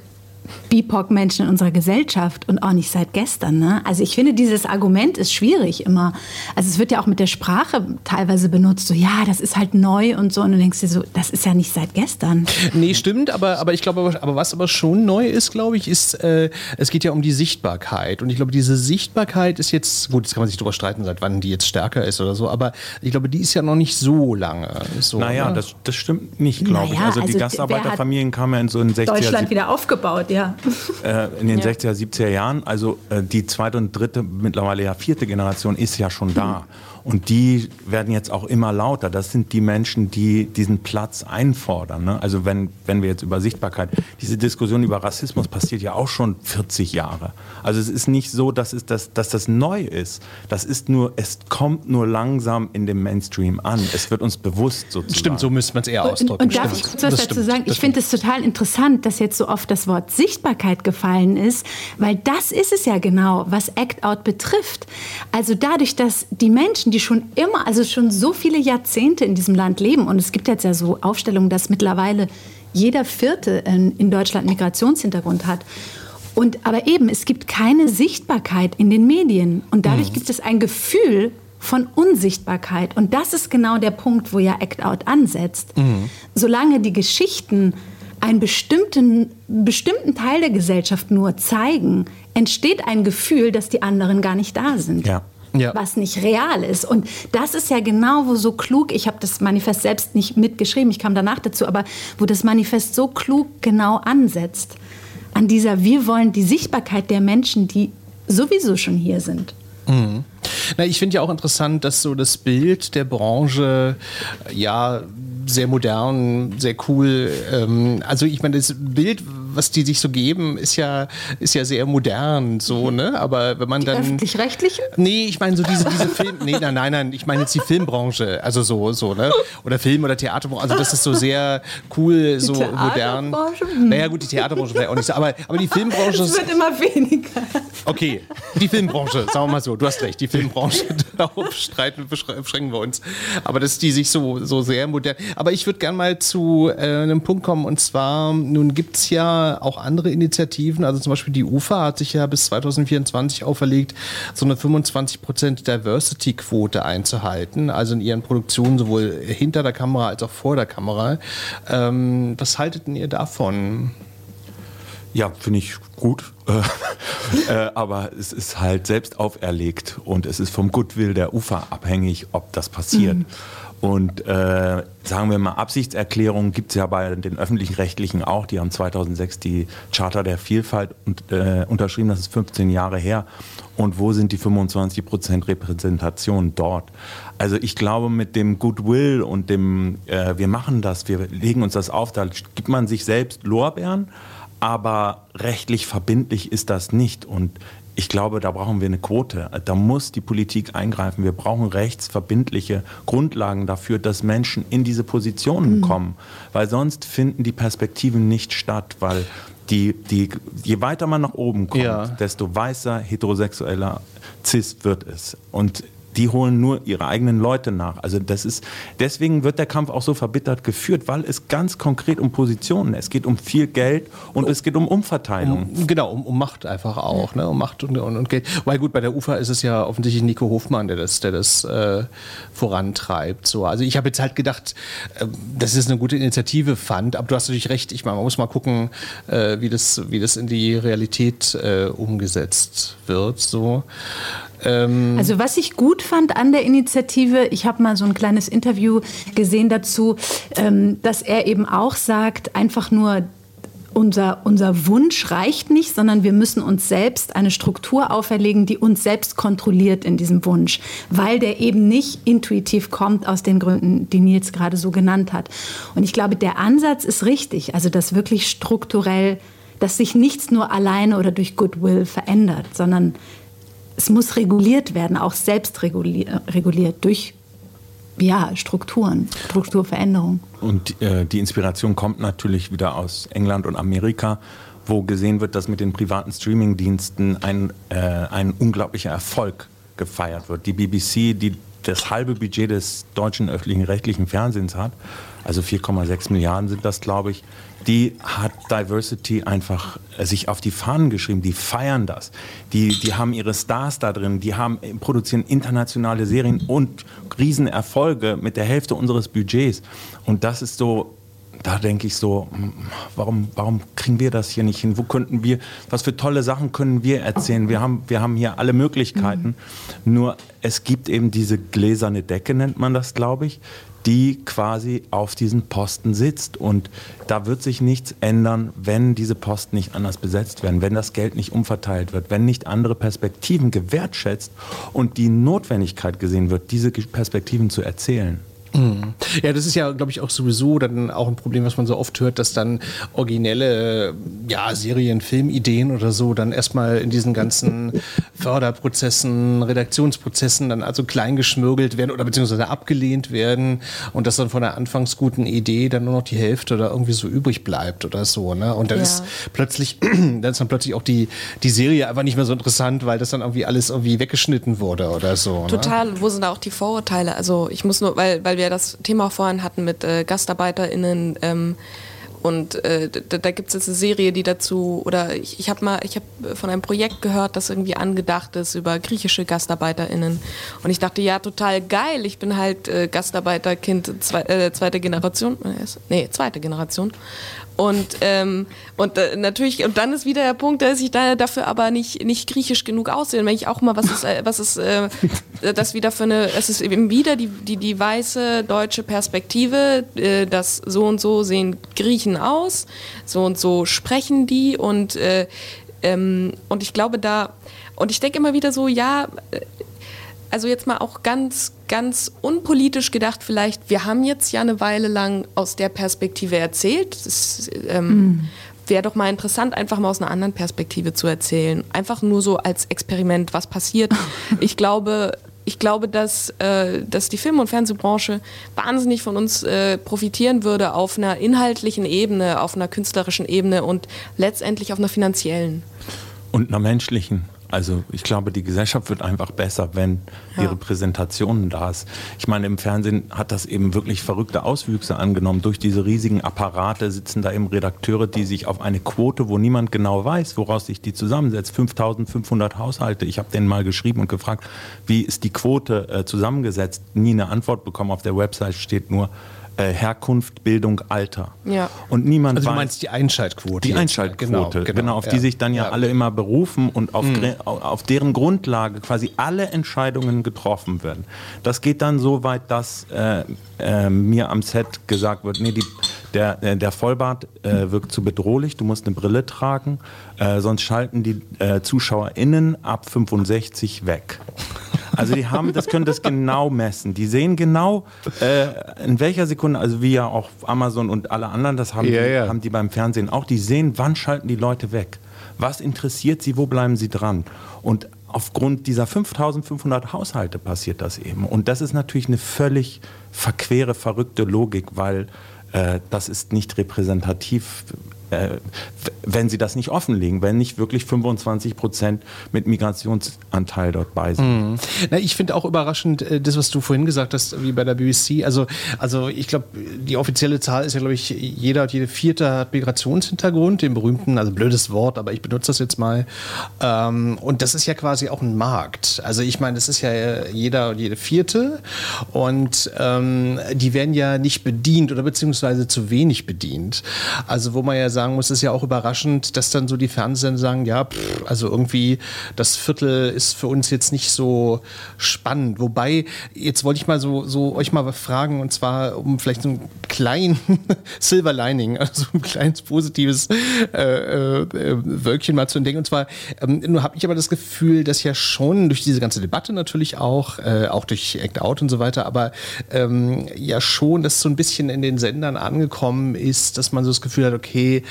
BIPOC-Menschen in unserer Gesellschaft und auch nicht seit gestern. Ne? Also ich finde, dieses Argument ist schwierig immer. Also es wird ja auch mit der Sprache teilweise benutzt, so ja, das ist halt neu und so. Und du denkst dir so, das ist ja nicht seit gestern. Nee, stimmt, aber, aber ich glaube, aber, was aber schon neu ist, glaube ich, ist, äh, es geht ja um die Sichtbarkeit. Und ich glaube, diese Sichtbarkeit ist jetzt, gut, jetzt kann man sich darüber streiten, seit wann die jetzt stärker ist oder so, aber ich glaube, die ist ja noch nicht so lange. So, naja, ne? das, das stimmt nicht, glaube naja, ich. Also, also die Gastarbeiterfamilien kamen ja in so einen 60er... Deutschland wieder aufgebaut, ja. Äh, in den ja. 60er, 70er Jahren. Also äh, die zweite und dritte, mittlerweile ja vierte Generation ist ja schon da. Mhm. Und die werden jetzt auch immer lauter. Das sind die Menschen, die diesen Platz einfordern. Ne? Also wenn, wenn wir jetzt über Sichtbarkeit, diese Diskussion über Rassismus passiert ja auch schon 40 Jahre. Also es ist nicht so, dass, es das, dass das neu ist. Das ist nur, es kommt nur langsam in dem Mainstream an. Es wird uns bewusst sozusagen. Stimmt, so müsste man es eher ausdrücken. Und, und darf ich kurz was dazu sagen? Ich finde es total interessant, dass jetzt so oft das Wort Sichtbarkeit gefallen ist, weil das ist es ja genau, was Act Out betrifft. Also dadurch, dass die Menschen, die schon immer, also schon so viele Jahrzehnte in diesem Land leben. Und es gibt jetzt ja so Aufstellungen, dass mittlerweile jeder Vierte in Deutschland Migrationshintergrund hat. Und, aber eben, es gibt keine Sichtbarkeit in den Medien. Und dadurch mhm. gibt es ein Gefühl von Unsichtbarkeit. Und das ist genau der Punkt, wo ja Act Out ansetzt. Mhm. Solange die Geschichten einen bestimmten, bestimmten Teil der Gesellschaft nur zeigen, entsteht ein Gefühl, dass die anderen gar nicht da sind. Ja ja. was nicht real ist. Und das ist ja genau, wo so klug, ich habe das Manifest selbst nicht mitgeschrieben, ich kam danach dazu, aber wo das Manifest so klug genau ansetzt. An dieser, wir wollen die Sichtbarkeit der Menschen, die sowieso schon hier sind. Mhm. Na, ich finde ja auch interessant, dass so das Bild der Branche ja sehr modern, sehr cool. Ähm, also ich meine, das Bild, was die sich so geben, ist ja, ist ja sehr modern, so, mhm. ne? Aber wenn man die dann. Öffentlich-rechtliche? Nee, ich meine so diese, diese Film. Nee, nein, nein, nein, ich meine jetzt die Filmbranche. Also so, so, ne? Oder Film- oder Theaterbranche. Also das ist so sehr cool, so die modern. Hm. Naja, gut, die Theaterbranche wäre auch nicht so. Aber, aber die Filmbranche. Es wird immer weniger. Okay, die Filmbranche, sagen wir mal so, du hast recht, die Filmbranche, darauf streiten, beschränken wir uns. Aber dass die sich so, so sehr modern. Aber ich würde gerne mal zu äh, einem Punkt kommen und zwar, nun gibt es ja auch andere Initiativen, also zum Beispiel die UFA hat sich ja bis 2024 auferlegt, so eine 25% Diversity-Quote einzuhalten, also in ihren Produktionen sowohl hinter der Kamera als auch vor der Kamera. Ähm, was haltet ihr davon? Ja, finde ich gut. äh, aber es ist halt selbst auferlegt und es ist vom Goodwill der UFA abhängig, ob das passiert. Mhm. Und äh, sagen wir mal, Absichtserklärungen gibt es ja bei den öffentlichen Rechtlichen auch. Die haben 2006 die Charta der Vielfalt und, äh, unterschrieben, das ist 15 Jahre her. Und wo sind die 25 Prozent Repräsentation dort? Also ich glaube, mit dem Goodwill und dem, äh, wir machen das, wir legen uns das auf, da gibt man sich selbst Lorbeeren, aber rechtlich verbindlich ist das nicht. Und ich glaube, da brauchen wir eine Quote. Da muss die Politik eingreifen. Wir brauchen rechtsverbindliche Grundlagen dafür, dass Menschen in diese Positionen mhm. kommen. Weil sonst finden die Perspektiven nicht statt, weil die, die, je weiter man nach oben kommt, ja. desto weißer, heterosexueller, cis wird es. Und die holen nur ihre eigenen Leute nach. Also das ist, deswegen wird der Kampf auch so verbittert geführt, weil es ganz konkret um Positionen, es geht um viel Geld und es geht um Umverteilung. Um, genau, um, um, Macht einfach auch, ne? um Macht und, und, und, Geld. Weil gut, bei der UFA ist es ja offensichtlich Nico Hofmann, der das, der das äh, vorantreibt. So. Also ich habe jetzt halt gedacht, äh, dass es eine gute Initiative fand, aber du hast natürlich recht, ich meine, man muss mal gucken, äh, wie, das, wie das in die Realität äh, umgesetzt wird. So. Ähm also was ich gut fand an der Initiative, ich habe mal so ein kleines Interview gesehen dazu, ähm, dass er eben auch sagt, einfach nur unser, unser Wunsch reicht nicht, sondern wir müssen uns selbst eine Struktur auferlegen, die uns selbst kontrolliert in diesem Wunsch, weil der eben nicht intuitiv kommt aus den Gründen, die Nils gerade so genannt hat. Und ich glaube, der Ansatz ist richtig, also dass wirklich strukturell, dass sich nichts nur alleine oder durch Goodwill verändert, sondern es muss reguliert werden, auch selbst reguliert, durch ja, Strukturen, Strukturveränderung. Und äh, die Inspiration kommt natürlich wieder aus England und Amerika, wo gesehen wird, dass mit den privaten Streamingdiensten ein, äh, ein unglaublicher Erfolg gefeiert wird. Die BBC, die das halbe Budget des deutschen öffentlichen rechtlichen Fernsehens hat, also 4,6 Milliarden sind das, glaube ich, die hat Diversity einfach äh, sich auf die Fahnen geschrieben. Die feiern das. Die, die haben ihre Stars da drin. Die haben, äh, produzieren internationale Serien und Riesenerfolge mit der Hälfte unseres Budgets. Und das ist so, da denke ich so, hm, warum, warum kriegen wir das hier nicht hin? Wo könnten wir, was für tolle Sachen können wir erzählen? Wir haben, wir haben hier alle Möglichkeiten. Mhm. Nur es gibt eben diese gläserne Decke, nennt man das, glaube ich, die quasi auf diesen Posten sitzt. Und da wird sich nichts ändern, wenn diese Posten nicht anders besetzt werden, wenn das Geld nicht umverteilt wird, wenn nicht andere Perspektiven gewertschätzt und die Notwendigkeit gesehen wird, diese Perspektiven zu erzählen. Mhm. Ja, das ist ja, glaube ich, auch sowieso dann auch ein Problem, was man so oft hört, dass dann originelle ja, Serien, Filmideen oder so dann erstmal in diesen ganzen Förderprozessen, Redaktionsprozessen dann also kleingeschmürgelt werden oder beziehungsweise abgelehnt werden und dass dann von der anfangs guten Idee dann nur noch die Hälfte oder irgendwie so übrig bleibt oder so. Ne? Und dann ja. ist plötzlich, dann ist dann plötzlich auch die, die Serie einfach nicht mehr so interessant, weil das dann irgendwie alles irgendwie weggeschnitten wurde oder so. Ne? Total, wo sind da auch die Vorurteile? Also ich muss nur, weil, weil wir das Thema vorhin hatten mit äh, GastarbeiterInnen, ähm, und äh, da, da gibt es jetzt eine Serie, die dazu, oder ich, ich habe mal, ich habe von einem Projekt gehört, das irgendwie angedacht ist über griechische GastarbeiterInnen. Und ich dachte, ja, total geil. Ich bin halt äh, Gastarbeiterkind zwei, äh, zweite Generation. Äh, nee, zweite Generation. Und, ähm, und äh, natürlich, und dann ist wieder der Punkt, dass ich da dafür aber nicht, nicht griechisch genug aussehe. wenn ich auch mal, was ist, äh, was ist äh, das wieder für eine, es ist eben wieder die, die, die weiße deutsche Perspektive, äh, dass so und so sehen Griechen aus, so und so sprechen die und, äh, ähm, und ich glaube da, und ich denke immer wieder so, ja, äh, also jetzt mal auch ganz, ganz unpolitisch gedacht vielleicht, wir haben jetzt ja eine Weile lang aus der Perspektive erzählt. Das ähm, mm. wäre doch mal interessant, einfach mal aus einer anderen Perspektive zu erzählen. Einfach nur so als Experiment, was passiert. Ich glaube, ich glaube, dass, äh, dass die Film- und Fernsehbranche wahnsinnig von uns äh, profitieren würde auf einer inhaltlichen Ebene, auf einer künstlerischen Ebene und letztendlich auf einer finanziellen. Und einer menschlichen. Also ich glaube, die Gesellschaft wird einfach besser, wenn ja. die Repräsentation da ist. Ich meine, im Fernsehen hat das eben wirklich verrückte Auswüchse angenommen. Durch diese riesigen Apparate sitzen da eben Redakteure, die sich auf eine Quote, wo niemand genau weiß, woraus sich die zusammensetzt, 5500 Haushalte. Ich habe denen mal geschrieben und gefragt, wie ist die Quote äh, zusammengesetzt? Nie eine Antwort bekommen. Auf der Website steht nur, äh, Herkunft, Bildung, Alter. Ja. Und niemand also du meinst die Einschaltquote. Die Einschaltquote, genau, genau, genau auf ja. die sich dann ja, ja, alle immer berufen und auf, mhm. auf deren Grundlage quasi alle Entscheidungen getroffen werden. Das geht dann so weit, dass äh, äh, mir am Set gesagt wird, nee, die, der, äh, der Vollbart äh, wirkt zu bedrohlich, du musst eine Brille tragen, äh, sonst schalten die äh, ZuschauerInnen ab 65 weg. Also die haben, das können das genau messen. Die sehen genau, äh, in welcher Sekunde, also wie ja auch Amazon und alle anderen, das haben, ja, die, ja. haben die beim Fernsehen auch, die sehen, wann schalten die Leute weg. Was interessiert sie, wo bleiben sie dran? Und aufgrund dieser 5500 Haushalte passiert das eben. Und das ist natürlich eine völlig verquere, verrückte Logik, weil äh, das ist nicht repräsentativ äh, wenn sie das nicht offenlegen, wenn nicht wirklich 25 Prozent mit Migrationsanteil dort bei sind. Mhm. Na, ich finde auch überraschend, äh, das, was du vorhin gesagt hast, wie bei der BBC. Also, also ich glaube, die offizielle Zahl ist ja, glaube ich, jeder und jede vierte hat Migrationshintergrund, den berühmten, also blödes Wort, aber ich benutze das jetzt mal. Ähm, und das ist ja quasi auch ein Markt. Also ich meine, das ist ja jeder und jede vierte und ähm, die werden ja nicht bedient oder beziehungsweise zu wenig bedient. Also wo man ja sagt, sagen muss, ist ja auch überraschend, dass dann so die Fernsehsender sagen, ja, pff, also irgendwie das Viertel ist für uns jetzt nicht so spannend. Wobei, jetzt wollte ich mal so, so euch mal fragen, und zwar um vielleicht so ein kleinen Silver Lining, also ein kleines positives äh, äh, Wölkchen mal zu entdecken. Und zwar, ähm, nur habe ich aber das Gefühl, dass ja schon durch diese ganze Debatte natürlich auch, äh, auch durch Act Out und so weiter, aber ähm, ja schon, dass so ein bisschen in den Sendern angekommen ist, dass man so das Gefühl hat, okay, äh,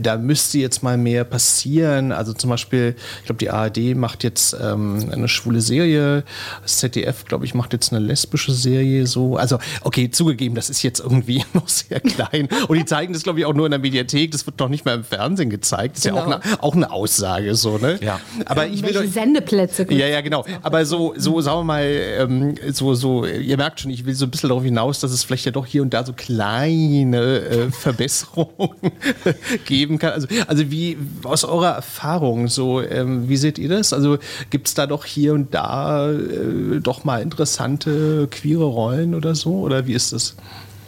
da müsste jetzt mal mehr passieren. Also zum Beispiel, ich glaube, die ARD macht jetzt ähm, eine schwule Serie, das ZDF, glaube ich, macht jetzt eine lesbische Serie so. Also, okay, zugegeben, das ist jetzt irgendwie noch sehr klein. Und die zeigen das, glaube ich, auch nur in der Mediathek. Das wird noch nicht mal im Fernsehen gezeigt. Das ist Genau. ja auch eine, auch eine Aussage so, ne? Ja. Aber ich will Welche euch, Sendeplätze? ja, ja, genau. Aber so, so sagen wir mal, ähm, so, so, ihr merkt schon, ich will so ein bisschen darauf hinaus, dass es vielleicht ja doch hier und da so kleine äh, Verbesserungen geben kann. Also, also wie aus eurer Erfahrung, so, ähm, wie seht ihr das? Also gibt es da doch hier und da äh, doch mal interessante queere Rollen oder so? Oder wie ist das?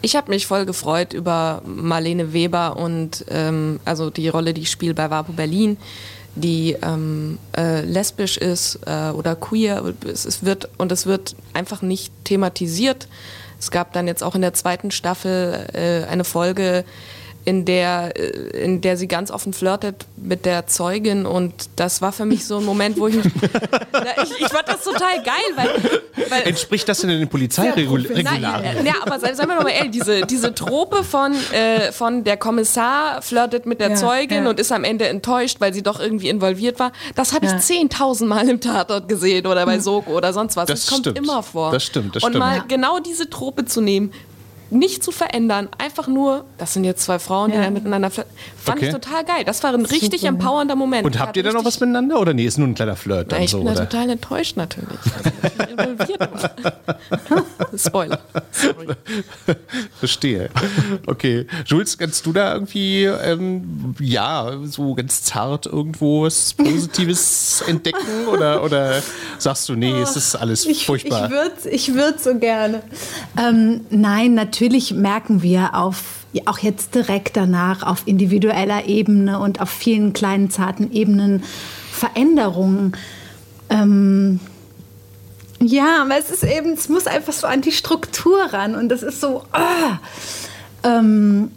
Ich habe mich voll gefreut über Marlene Weber und ähm, also die Rolle, die ich spiele bei Vapo Berlin, die ähm, äh, lesbisch ist äh, oder queer. Es, es wird und es wird einfach nicht thematisiert. Es gab dann jetzt auch in der zweiten Staffel äh, eine Folge, in der, äh, in der sie ganz offen flirtet mit der Zeugin und das war für mich so ein Moment, wo ich mich, Na, ich, ich fand das total geil, weil, weil Entspricht das denn den Polizeiregularien? äh, ja, aber seien wir doch mal ehrlich, diese, diese Trope von, äh, von der Kommissar flirtet mit der Ja, Zeugin ja. und ist am Ende enttäuscht, weil sie doch irgendwie involviert war, das habe Ja. ich 10.000 Mal im Tatort gesehen oder bei Soko oder sonst was. Das Das, kommt stimmt. immer vor. Das stimmt, das und stimmt. mal Ja. genau diese Trope zu nehmen, nicht zu verändern, einfach nur, das sind jetzt zwei Frauen, die Ja. da miteinander fand Okay. ich total geil. Das war ein richtig Super. empowernder Moment. Und habt ihr da noch was richtig- miteinander oder nee, ist nur ein kleiner Flirt dann Na, ich so? bin da Oder? total enttäuscht natürlich. weil ich nicht involviert. Spoiler. Sorry. Verstehe. Okay. Jules, kannst du da irgendwie, ähm, ja, so ganz zart irgendwo was Positives entdecken? Oder, oder sagst du, nee, es ist alles Ich, furchtbar? ich würde ich würd so gerne. Ähm, nein, natürlich merken wir auf, auch jetzt direkt danach auf individueller Ebene und auf vielen kleinen, zarten Ebenen Veränderungen. Ähm, ja, aber es ist eben, es muss einfach so an die Struktur ran und das ist so. ah. ähm,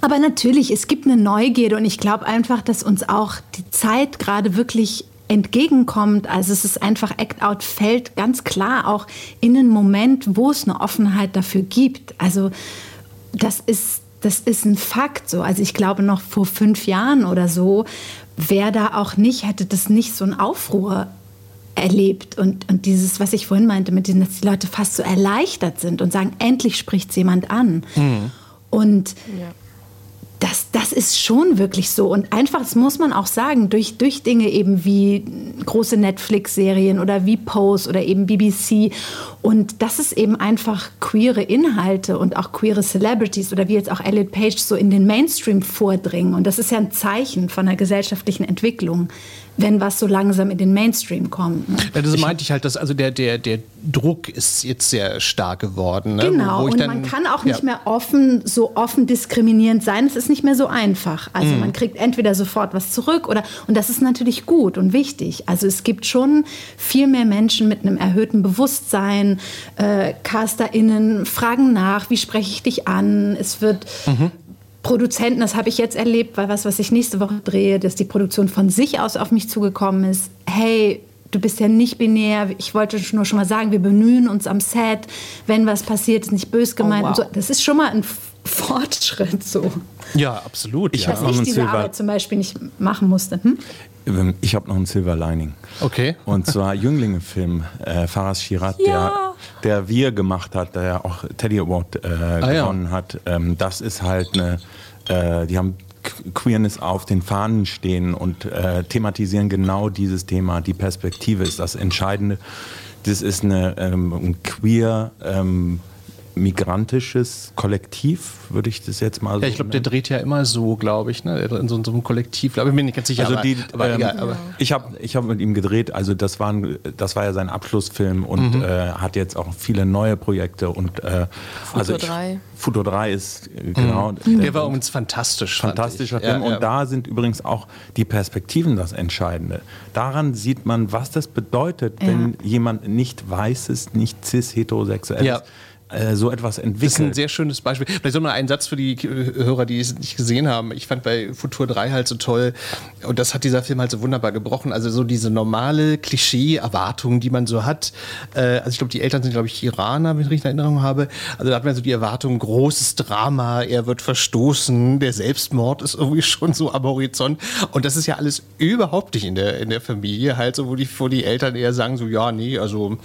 aber natürlich, es gibt eine Neugierde und ich glaube einfach, dass uns auch die Zeit gerade wirklich entgegenkommt. Also es ist einfach, Act Out fällt ganz klar auch in einen Moment, wo es eine Offenheit dafür gibt. Also das ist, das ist ein Fakt so. Also ich glaube noch vor fünf Jahren oder so, wäre da auch nicht, hätte das nicht so einen Aufruhr erlebt und, und dieses, was ich vorhin meinte, mit dem, dass die Leute fast so erleichtert sind und sagen, endlich spricht jemand an. Und Ja. das, das ist schon wirklich so. Und einfach, das muss man auch sagen, durch, durch Dinge eben wie große Netflix-Serien oder wie Pose oder eben BBC. Und das ist eben einfach queere Inhalte und auch queere Celebrities oder wie jetzt auch Elliot Page so in den Mainstream vordringen. Und das ist ja ein Zeichen von einer gesellschaftlichen Entwicklung, wenn was so langsam in den Mainstream kommt. Ne? Ja, das meinte ich halt, dass also der, der, der Druck ist jetzt sehr stark geworden. Ne? Genau, Wo- wo und dann- man kann auch nicht ja. mehr offen, so offen diskriminierend sein. Es ist nicht mehr so einfach. Also man kriegt entweder sofort was zurück oder, und das ist natürlich gut und wichtig. Also es gibt schon viel mehr Menschen mit einem erhöhten Bewusstsein. Äh, CasterInnen fragen nach, wie spreche ich dich an? Es wird Produzenten, das habe ich jetzt erlebt, weil was, was ich nächste Woche drehe, dass die Produktion von sich aus auf mich zugekommen ist. Hey, du bist ja nicht binär. Ich wollte nur schon mal sagen, wir bemühen uns am Set, wenn was passiert, ist nicht bös gemeint. wow. und so. Das ist schon mal ein Fortschritt so. Ja, absolut. Ich ja. Dass noch ich diese Silber- Arbeit zum Beispiel nicht machen musste. Hm? Ähm, Ich habe noch ein Silver Lining. Okay. Und zwar Jünglinge-Film, äh, Faras Shirat, Ja. der, der Wir gemacht hat, der ja auch Teddy Award äh, Ah, ja. gewonnen hat. Ähm, das ist halt eine, äh, die haben Qu- Queerness auf den Fahnen stehen und äh, thematisieren genau dieses Thema. Die Perspektive ist das Entscheidende. Das ist eine, ähm, ein queer, ähm, migrantisches Kollektiv, würde ich das jetzt mal so Ja, ich glaube, der dreht ja immer so, glaube ich, ne? in so, so einem Kollektiv. Aber ich bin mir nicht ganz sicher. Also die, aber ähm, egal, aber, ich habe ich hab mit ihm gedreht, also das war, ein, das war ja sein Abschlussfilm und Mhm. äh, hat jetzt auch viele neue Projekte und äh, also ich, 3. Futur 3 ist äh, genau Mhm. der war übrigens fantastisch. fantastischer. Film Ja, ja. und da sind übrigens auch die Perspektiven das Entscheidende. Daran sieht man, was das bedeutet, wenn jemand nicht weißes, nicht cis heterosexuelles Ja. Äh, so etwas entwickelt. Das ist ein sehr schönes Beispiel. Vielleicht so noch einen Satz für die Hörer, die es nicht gesehen haben. Ich fand bei Futur 3 halt so toll und das hat dieser Film halt so wunderbar gebrochen. Also so diese normale Klischee-Erwartung, die man so hat. Äh, also ich glaube, die Eltern sind, glaube ich, Iraner, wenn ich richtig in Erinnerung habe. Also da hat man so die Erwartung, großes Drama, er wird verstoßen, der Selbstmord ist irgendwie schon so am Horizont. Und das ist ja alles überhaupt nicht in der, in der Familie halt so, wo die, wo die Eltern eher sagen so, ja, nee, also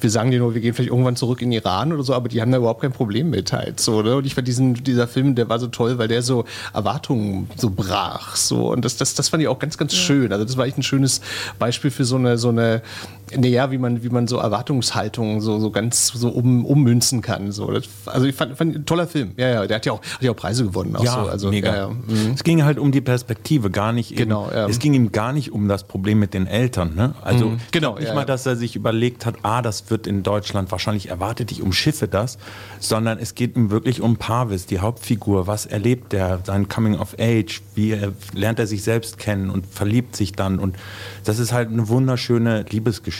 wir sagen dir nur, wir gehen vielleicht irgendwann zurück in Iran oder so, aber die haben da überhaupt kein Problem mit halt so, ne? Und ich fand diesen, dieser Film, der war so toll, weil der so Erwartungen so brach, so. Und das, das, das fand ich auch ganz, ganz ja. schön. Also das war echt ein schönes Beispiel für so eine, so eine, naja, wie man, wie man so Erwartungshaltungen so, so ganz so um, ummünzen kann. So. Das, also ich fand, fand ein toller Film. Ja, ja, der hat ja auch, hat ja auch Preise gewonnen. Auch ja, so. also, mega. Ja, ja. Mhm. Es ging halt um die Perspektive, gar nicht genau, eben, ja. es ging ihm gar nicht um das Problem mit den Eltern. Ne? Also mhm. genau, nicht mal, dass er sich überlegt hat, ah, das wird in Deutschland wahrscheinlich erwartet, ich umschiffe das, sondern es geht ihm wirklich um Parvis, die Hauptfigur. Was erlebt er, sein Coming of Age, wie er, lernt er sich selbst kennen und verliebt sich dann und das ist halt eine wunderschöne Liebesgeschichte.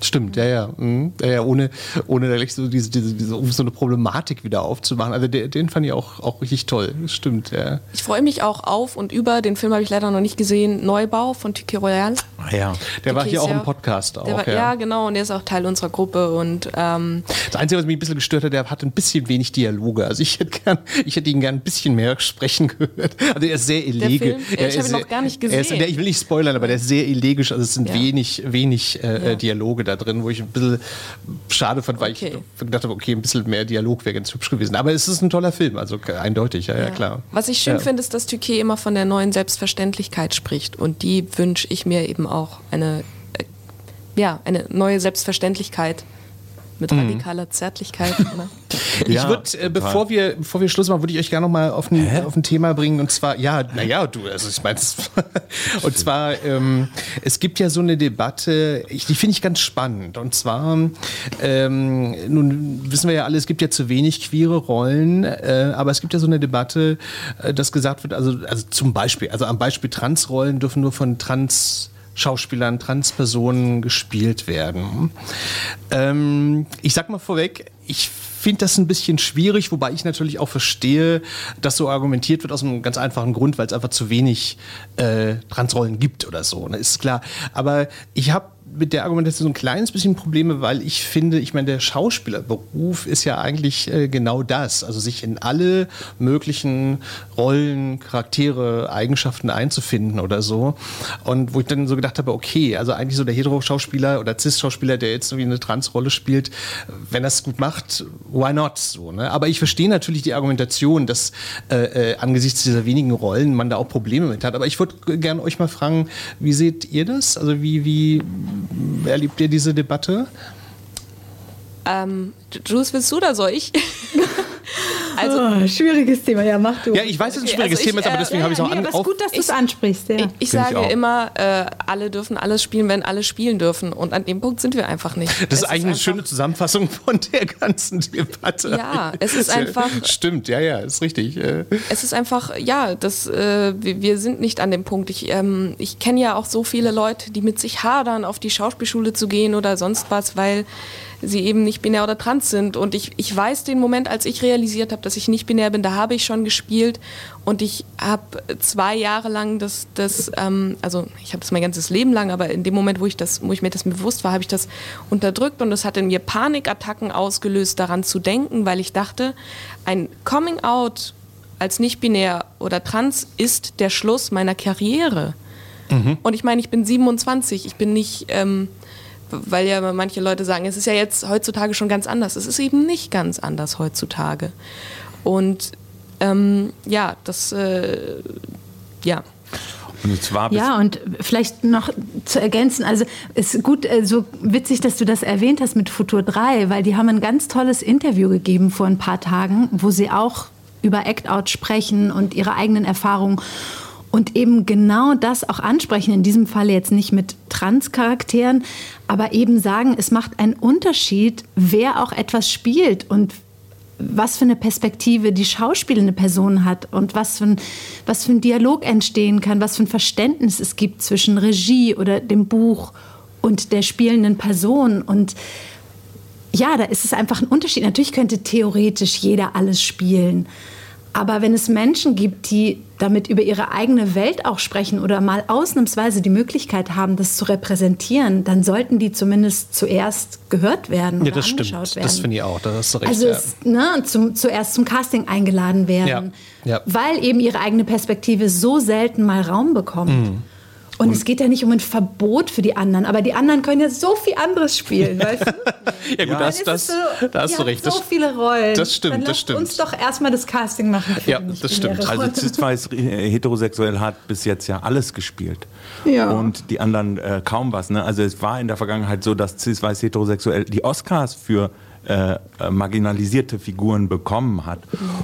Stimmt, ja, ja. Mhm. ja, ja ohne, ohne da so, diese, diese, diese, um so eine Problematik wieder aufzumachen. Also den, den fand ich auch, auch richtig toll. Stimmt, ja. Ich freue mich auch auf und über, den Film habe ich leider noch nicht gesehen, Neubau von Tiki Royal. Ah, ja. Der war hier auch im Podcast auch. War, ja. ja. genau, und der ist auch Teil unserer Gruppe. Und, ähm, das Einzige, was mich ein bisschen gestört hat, der hat ein bisschen wenig Dialoge. Also ich hätte, gern, ich hätte ihn gern ein bisschen mehr sprechen gehört. Also er ist sehr elegisch. Ich habe ihn noch gar nicht gesehen. Ist, ich will nicht spoilern, aber der ist sehr elegisch. Also es sind ja. wenig, wenig äh, ja. Dialoge da drin, wo ich ein bisschen schade fand, weil okay. ich gedacht habe, okay, ein bisschen mehr Dialog wäre ganz hübsch gewesen. Aber es ist ein toller Film, also eindeutig, ja, ja, klar. Was ich schön finde, ist, dass Tüke immer von der neuen Selbstverständlichkeit spricht. Und die wünsche ich mir eben auch eine, äh, ja, eine neue Selbstverständlichkeit mit mhm. radikaler Zärtlichkeit. Ne? ich ja, würde, äh, bevor wir, bevor wir Schluss machen, würde ich euch gerne noch mal auf ein, auf ein Thema bringen und zwar, ja, naja, du, also ich meine, und zwar, ähm, es gibt ja so eine Debatte, ich, die finde ich ganz spannend und zwar, ähm, nun wissen wir ja alle, es gibt ja zu wenig queere Rollen, äh, aber es gibt ja so eine Debatte, äh, dass gesagt wird, also, also zum Beispiel, also am Beispiel Transrollen dürfen nur von Trans Schauspielern, Transpersonen gespielt werden. Ähm, ich sag mal vorweg, ich finde das ein bisschen schwierig, wobei ich natürlich auch verstehe, dass so argumentiert wird aus einem ganz einfachen Grund, weil es einfach zu wenig äh, Transrollen gibt oder so. Ne? Ist klar. Aber ich habe mit der Argumentation ein kleines bisschen Probleme, weil ich finde, ich meine, der Schauspielerberuf ist ja eigentlich äh, genau das, also sich in alle möglichen Rollen, Charaktere, Eigenschaften einzufinden oder so. Und wo ich dann so gedacht habe, okay, also eigentlich so der Hetero-Schauspieler oder Cis-Schauspieler, der jetzt irgendwie eine Trans-Rolle spielt, wenn das gut macht, why not? So, ne? Aber ich verstehe natürlich die Argumentation, dass äh, äh, angesichts dieser wenigen Rollen man da auch Probleme mit hat. Aber ich würde gerne euch mal fragen, wie seht ihr das? Also wie, wie erlebt ihr diese Debatte? Ähm, Jules, willst du oder soll ich? Also, oh, schwieriges Thema, ja, mach du. Ja, ich weiß, dass es ein schwieriges also ich, Thema ist, aber deswegen äh, habe ich es auch nee, an. Es ist gut, dass du es ansprichst. Ja. Ich, ich sage ich immer, äh, alle dürfen alles spielen, wenn alle spielen dürfen. Und an dem Punkt sind wir einfach nicht. Das es ist eigentlich eine schöne Zusammenfassung von der ganzen Debatte. Ja, es ist einfach. Stimmt, ja, ja, ist richtig. Es ist einfach, ja, das, äh, wir, wir, sind nicht an dem Punkt. Ich, ähm, ich kenne ja auch so viele Leute, die mit sich hadern, auf die Schauspielschule zu gehen oder sonst was, weil sie eben nicht binär oder trans sind. Und ich, ich weiß den Moment, als ich realisiert habe, dass ich nicht binär bin, da habe ich schon gespielt und ich habe zwei Jahre lang das, das ähm, also ich habe das mein ganzes Leben lang, aber in dem Moment, wo ich, das, wo ich mir das bewusst war, habe ich das unterdrückt und das hat in mir Panikattacken ausgelöst, daran zu denken, weil ich dachte, ein Coming Out als nicht binär oder trans ist der Schluss meiner Karriere. Mhm. Und ich meine, ich bin 27, ich bin nicht... Ähm, weil ja manche Leute sagen, es ist ja jetzt heutzutage schon ganz anders. Es ist eben nicht ganz anders heutzutage. Und ähm, ja, das, äh, ja. Und zwar ja, und vielleicht noch zu ergänzen, also es ist gut, äh, so witzig, dass du das erwähnt hast mit Futur 3, weil die haben ein ganz tolles Interview gegeben vor ein paar Tagen, wo sie auch über Act-Out sprechen und ihre eigenen Erfahrungen und eben genau das auch ansprechen, in diesem Fall jetzt nicht mit Trans-Charakteren, aber eben sagen, es macht einen Unterschied, wer auch etwas spielt und was für eine Perspektive die schauspielende Person hat und was für, ein, was für ein Dialog entstehen kann, was für ein Verständnis es gibt zwischen Regie oder dem Buch und der spielenden Person. Und ja, da ist es einfach ein Unterschied. Natürlich könnte theoretisch jeder alles spielen. Aber wenn es Menschen gibt, die damit über ihre eigene Welt auch sprechen oder mal ausnahmsweise die Möglichkeit haben, das zu repräsentieren, dann sollten die zumindest zuerst gehört werden. Ja, das stimmt. Werden. Das finde ich auch. Da hast du recht. Also ja. es, ne, zum, zuerst zum Casting eingeladen werden, Ja, ja. weil eben ihre eigene Perspektive so selten mal Raum bekommt. Mhm. Und, es geht ja nicht um ein Verbot für die anderen, aber die anderen können ja so viel anderes spielen, weißt du? ja, gut, Dann das, ist das, so, da hast du recht. So Das, viele Rollen. das stimmt, Dann das stimmt. uns doch erstmal das Casting machen. Ja, das stimmt. Also Rolle. Cis-Weiß heterosexuell hat bis jetzt ja alles gespielt. Ja. Und die anderen äh, kaum was. Ne? Also es war in der Vergangenheit so, dass Cis-Weiß heterosexuell die Oscars für äh, marginalisierte Figuren bekommen hat.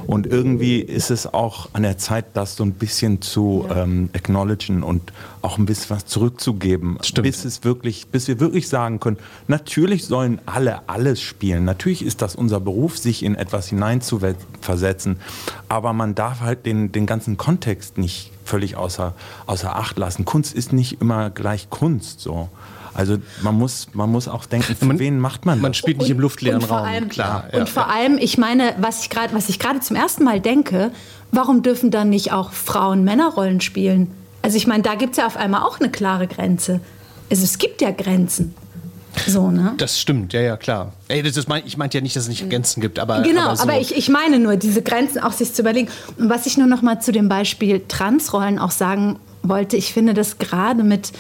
Und irgendwie ist es auch an der Zeit, das so ein bisschen zu ähm, acknowledgen und auch ein bisschen was zurückzugeben, Stimmt. bis es wirklich, bis wir wirklich sagen können, natürlich sollen alle alles spielen. Natürlich ist das unser Beruf, sich in etwas hineinzuversetzen, aber man darf halt den, den ganzen Kontext nicht völlig außer, außer Acht lassen. Kunst ist nicht immer gleich Kunst so. Also man muss, man muss auch denken, für Man- wen macht man das? man spielt nicht im luftleeren und Raum, allem, klar. Und ja, vor allem, ich meine, was ich gerade, was ich gerade zum ersten Mal denke, warum dürfen dann nicht auch Frauen Männerrollen spielen? Also ich meine, da gibt es ja auf einmal auch eine klare Grenze. Also es gibt ja Grenzen. So, ne? Das stimmt, ja, ja, klar. Ey, das ist mein, ich meinte ja nicht, dass es nicht Grenzen gibt, aber. Genau, aber, aber, so, ich, ich meine nur, diese Grenzen auch sich zu überlegen. Und was ich nur noch mal zu dem Beispiel Transrollen auch sagen wollte, ich finde das gerade mit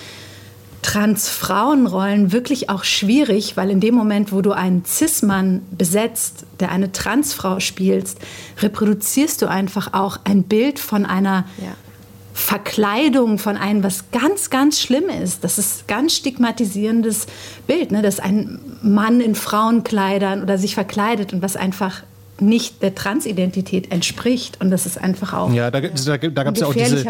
Transfrauenrollen wirklich auch schwierig, weil in dem Moment, wo du einen Cis-Mann besetzt, der eine Transfrau spielst, reproduzierst du einfach auch ein Bild von einer Ja. Verkleidung von einem, was ganz, ganz schlimm ist. Das ist ein ganz stigmatisierendes Bild, ne? dass ein Mann in Frauenkleidern oder sich verkleidet und was einfach nicht der Transidentität entspricht. Und das ist einfach auch. Ja, da, da, da gab es ja auch diese,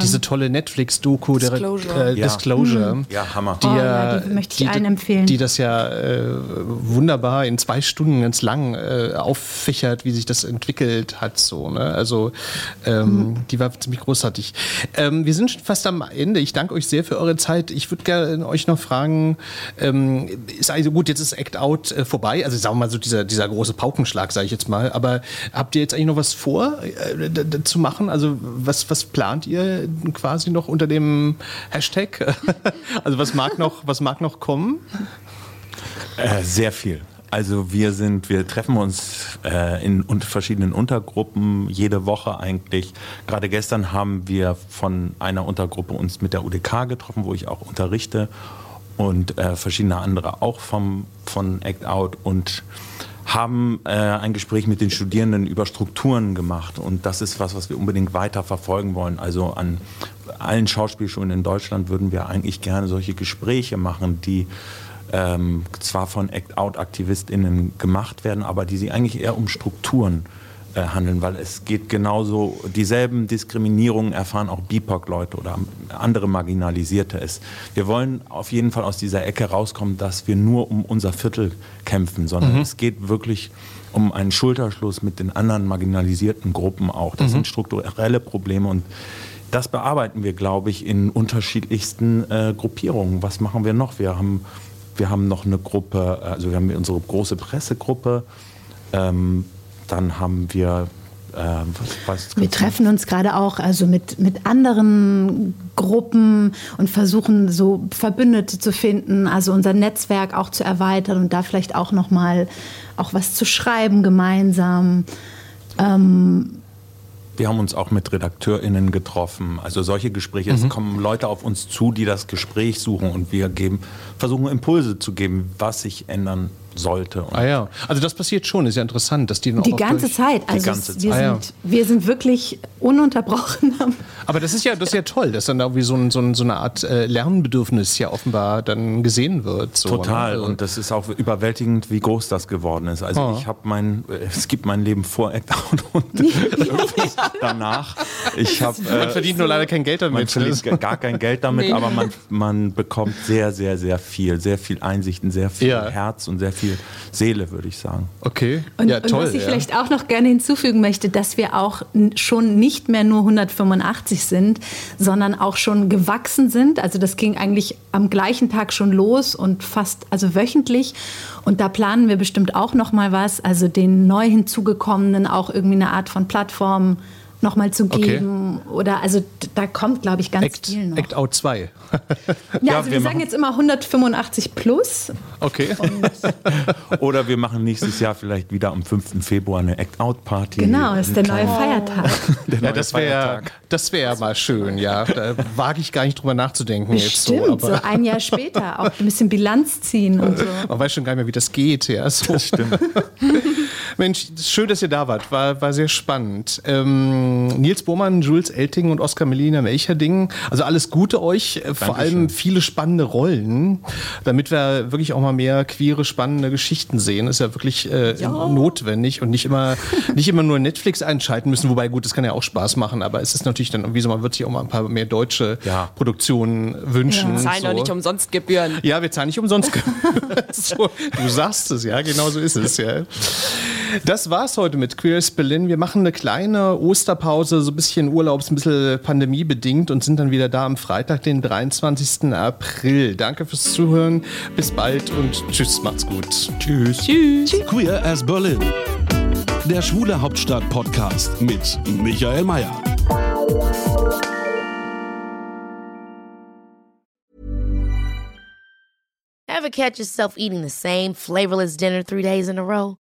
diese tolle Netflix-Doku, der Disclosure. Äh, Ja. Disclosure. Ja, Hammer. Die, Oh, ja, die möchte ich allen empfehlen. Die das ja äh, wunderbar in zwei Stunden ganz lang äh, auffächert, wie sich das entwickelt hat. So, ne? Also ähm, Mhm. die war ziemlich großartig. Ähm, wir sind schon fast am Ende. Ich danke euch sehr für eure Zeit. Ich würde gerne euch noch fragen, ähm, ist also gut, jetzt ist Act Out äh, vorbei. Also sagen wir mal so dieser, dieser große Paukenschlag, sage ich jetzt mal. Aber habt ihr jetzt eigentlich noch was vor äh, zu machen? Also was, was plant ihr quasi noch unter dem Hashtag? also was mag noch, was mag noch kommen? Äh, sehr viel. Also wir sind, wir treffen uns äh, in verschiedenen Untergruppen jede Woche eigentlich. Gerade gestern haben wir von einer Untergruppe uns mit der UDK getroffen, wo ich auch unterrichte und äh, verschiedene andere auch vom, von Act Out und haben äh, ein Gespräch mit den Studierenden über Strukturen gemacht und das ist was, was wir unbedingt weiter verfolgen wollen. Also an allen Schauspielschulen in Deutschland würden wir eigentlich gerne solche Gespräche machen, die ähm, zwar von Act-Out-AktivistInnen gemacht werden, aber die sie eigentlich eher um Strukturen äh, handeln, weil es geht genauso, dieselben Diskriminierungen erfahren auch BIPOC-Leute oder andere Marginalisierte es. Wir wollen auf jeden Fall aus dieser Ecke rauskommen, dass wir nur um unser Viertel kämpfen, sondern es geht wirklich um einen Schulterschluss mit den anderen marginalisierten Gruppen auch. Das sind strukturelle Probleme und das bearbeiten wir, glaube ich, in unterschiedlichsten äh, Gruppierungen. Was machen wir noch? Wir haben, wir haben noch eine Gruppe, also wir haben unsere große Pressegruppe. Ähm, dann haben wir, äh, was, was Wir treffen uns gerade auch also mit, mit anderen Gruppen und versuchen so Verbündete zu finden, also unser Netzwerk auch zu erweitern und da vielleicht auch noch mal auch was zu schreiben gemeinsam. Wir haben uns auch mit RedakteurInnen getroffen. Also solche Gespräche. Mhm. Es kommen Leute auf uns zu, die das Gespräch suchen und wir geben, versuchen Impulse zu geben, was sich ändern sollte. Und Ah ja, also das passiert schon, ist ja interessant, dass die dann Die auch ganze durch- Zeit. Also ganze es- wir, Zeit. Ah, ja. sind, wir sind wirklich ununterbrochen am Aber das ist ja, das ist ja toll, dass dann da irgendwie so, ein, so, ein, so eine Art äh, Lernbedürfnis ja offenbar dann gesehen wird. So, Total. Ne? Also- Und das ist auch überwältigend, wie groß das geworden ist. Also Oh. ich habe mein, äh, es gibt mein Leben vor Act Out und irgendwie danach. Ich habe man verdient nur leider kein Geld damit. Man verliert ne? gar kein Geld damit, Nee. aber man, man bekommt sehr, sehr, sehr viel. Sehr viel Einsichten, sehr viel Ja. Herz und sehr viel viel Seele, würde ich sagen. Okay, Und, ja und toll. was ich ja. vielleicht auch noch gerne hinzufügen möchte, dass wir auch schon nicht mehr nur 185 sind, sondern auch schon gewachsen sind. Also das ging eigentlich am gleichen Tag schon los und fast also wöchentlich. Und da planen wir bestimmt auch noch mal was, also den neu hinzugekommenen auch irgendwie eine Art von Plattform noch mal zu Okay. geben oder also da kommt glaube ich ganz Act, viel noch. Act Out 2. ja, Ja, also wir, wir sagen jetzt immer 185 plus. Okay. Oder wir machen nächstes Jahr vielleicht wieder am 5. Februar eine Act-Out-Party. Genau, das ist der neue Feiertag. Der Ja, neue das wäre das wär mal schön, ja. Da wage ich gar nicht drüber nachzudenken jetzt so. Stimmt, so ein Jahr später auch ein bisschen Bilanz ziehen und so. man weiß schon gar nicht mehr, wie das geht. Ja, so. Das stimmt. Mensch, schön, dass ihr da wart. War, war sehr spannend. Ähm, Nils Bohmann, Jules Elting und Oskar Melina Melcherding. Also alles Gute euch. Äh, Vor allem viele spannende Rollen, damit wir wirklich auch mal mehr queere, spannende Geschichten sehen. Ist ja wirklich äh, notwendig und nicht immer, nicht immer nur Netflix einschalten müssen. Wobei, gut, das kann ja auch Spaß machen, aber es ist natürlich dann irgendwie so, man wird sich auch mal ein paar mehr deutsche Ja. Produktionen wünschen. Zahlen so. doch nicht umsonst Gebühren. Ja, wir zahlen nicht umsonst. so, du sagst es, ja, genau so ist es, ja. Das war's heute mit Queer as Berlin. Wir machen eine kleine Osterpause, so ein bisschen Urlaubs, ein bisschen pandemiebedingt und sind dann wieder da am Freitag, den 23. April. Danke fürs Zuhören. Bis bald und tschüss, macht's gut. Tschüss. Queer as Berlin. Der Schwule Hauptstadt Podcast mit Michael Mayer. Ever catch yourself eating the same flavorless dinner three days in a row?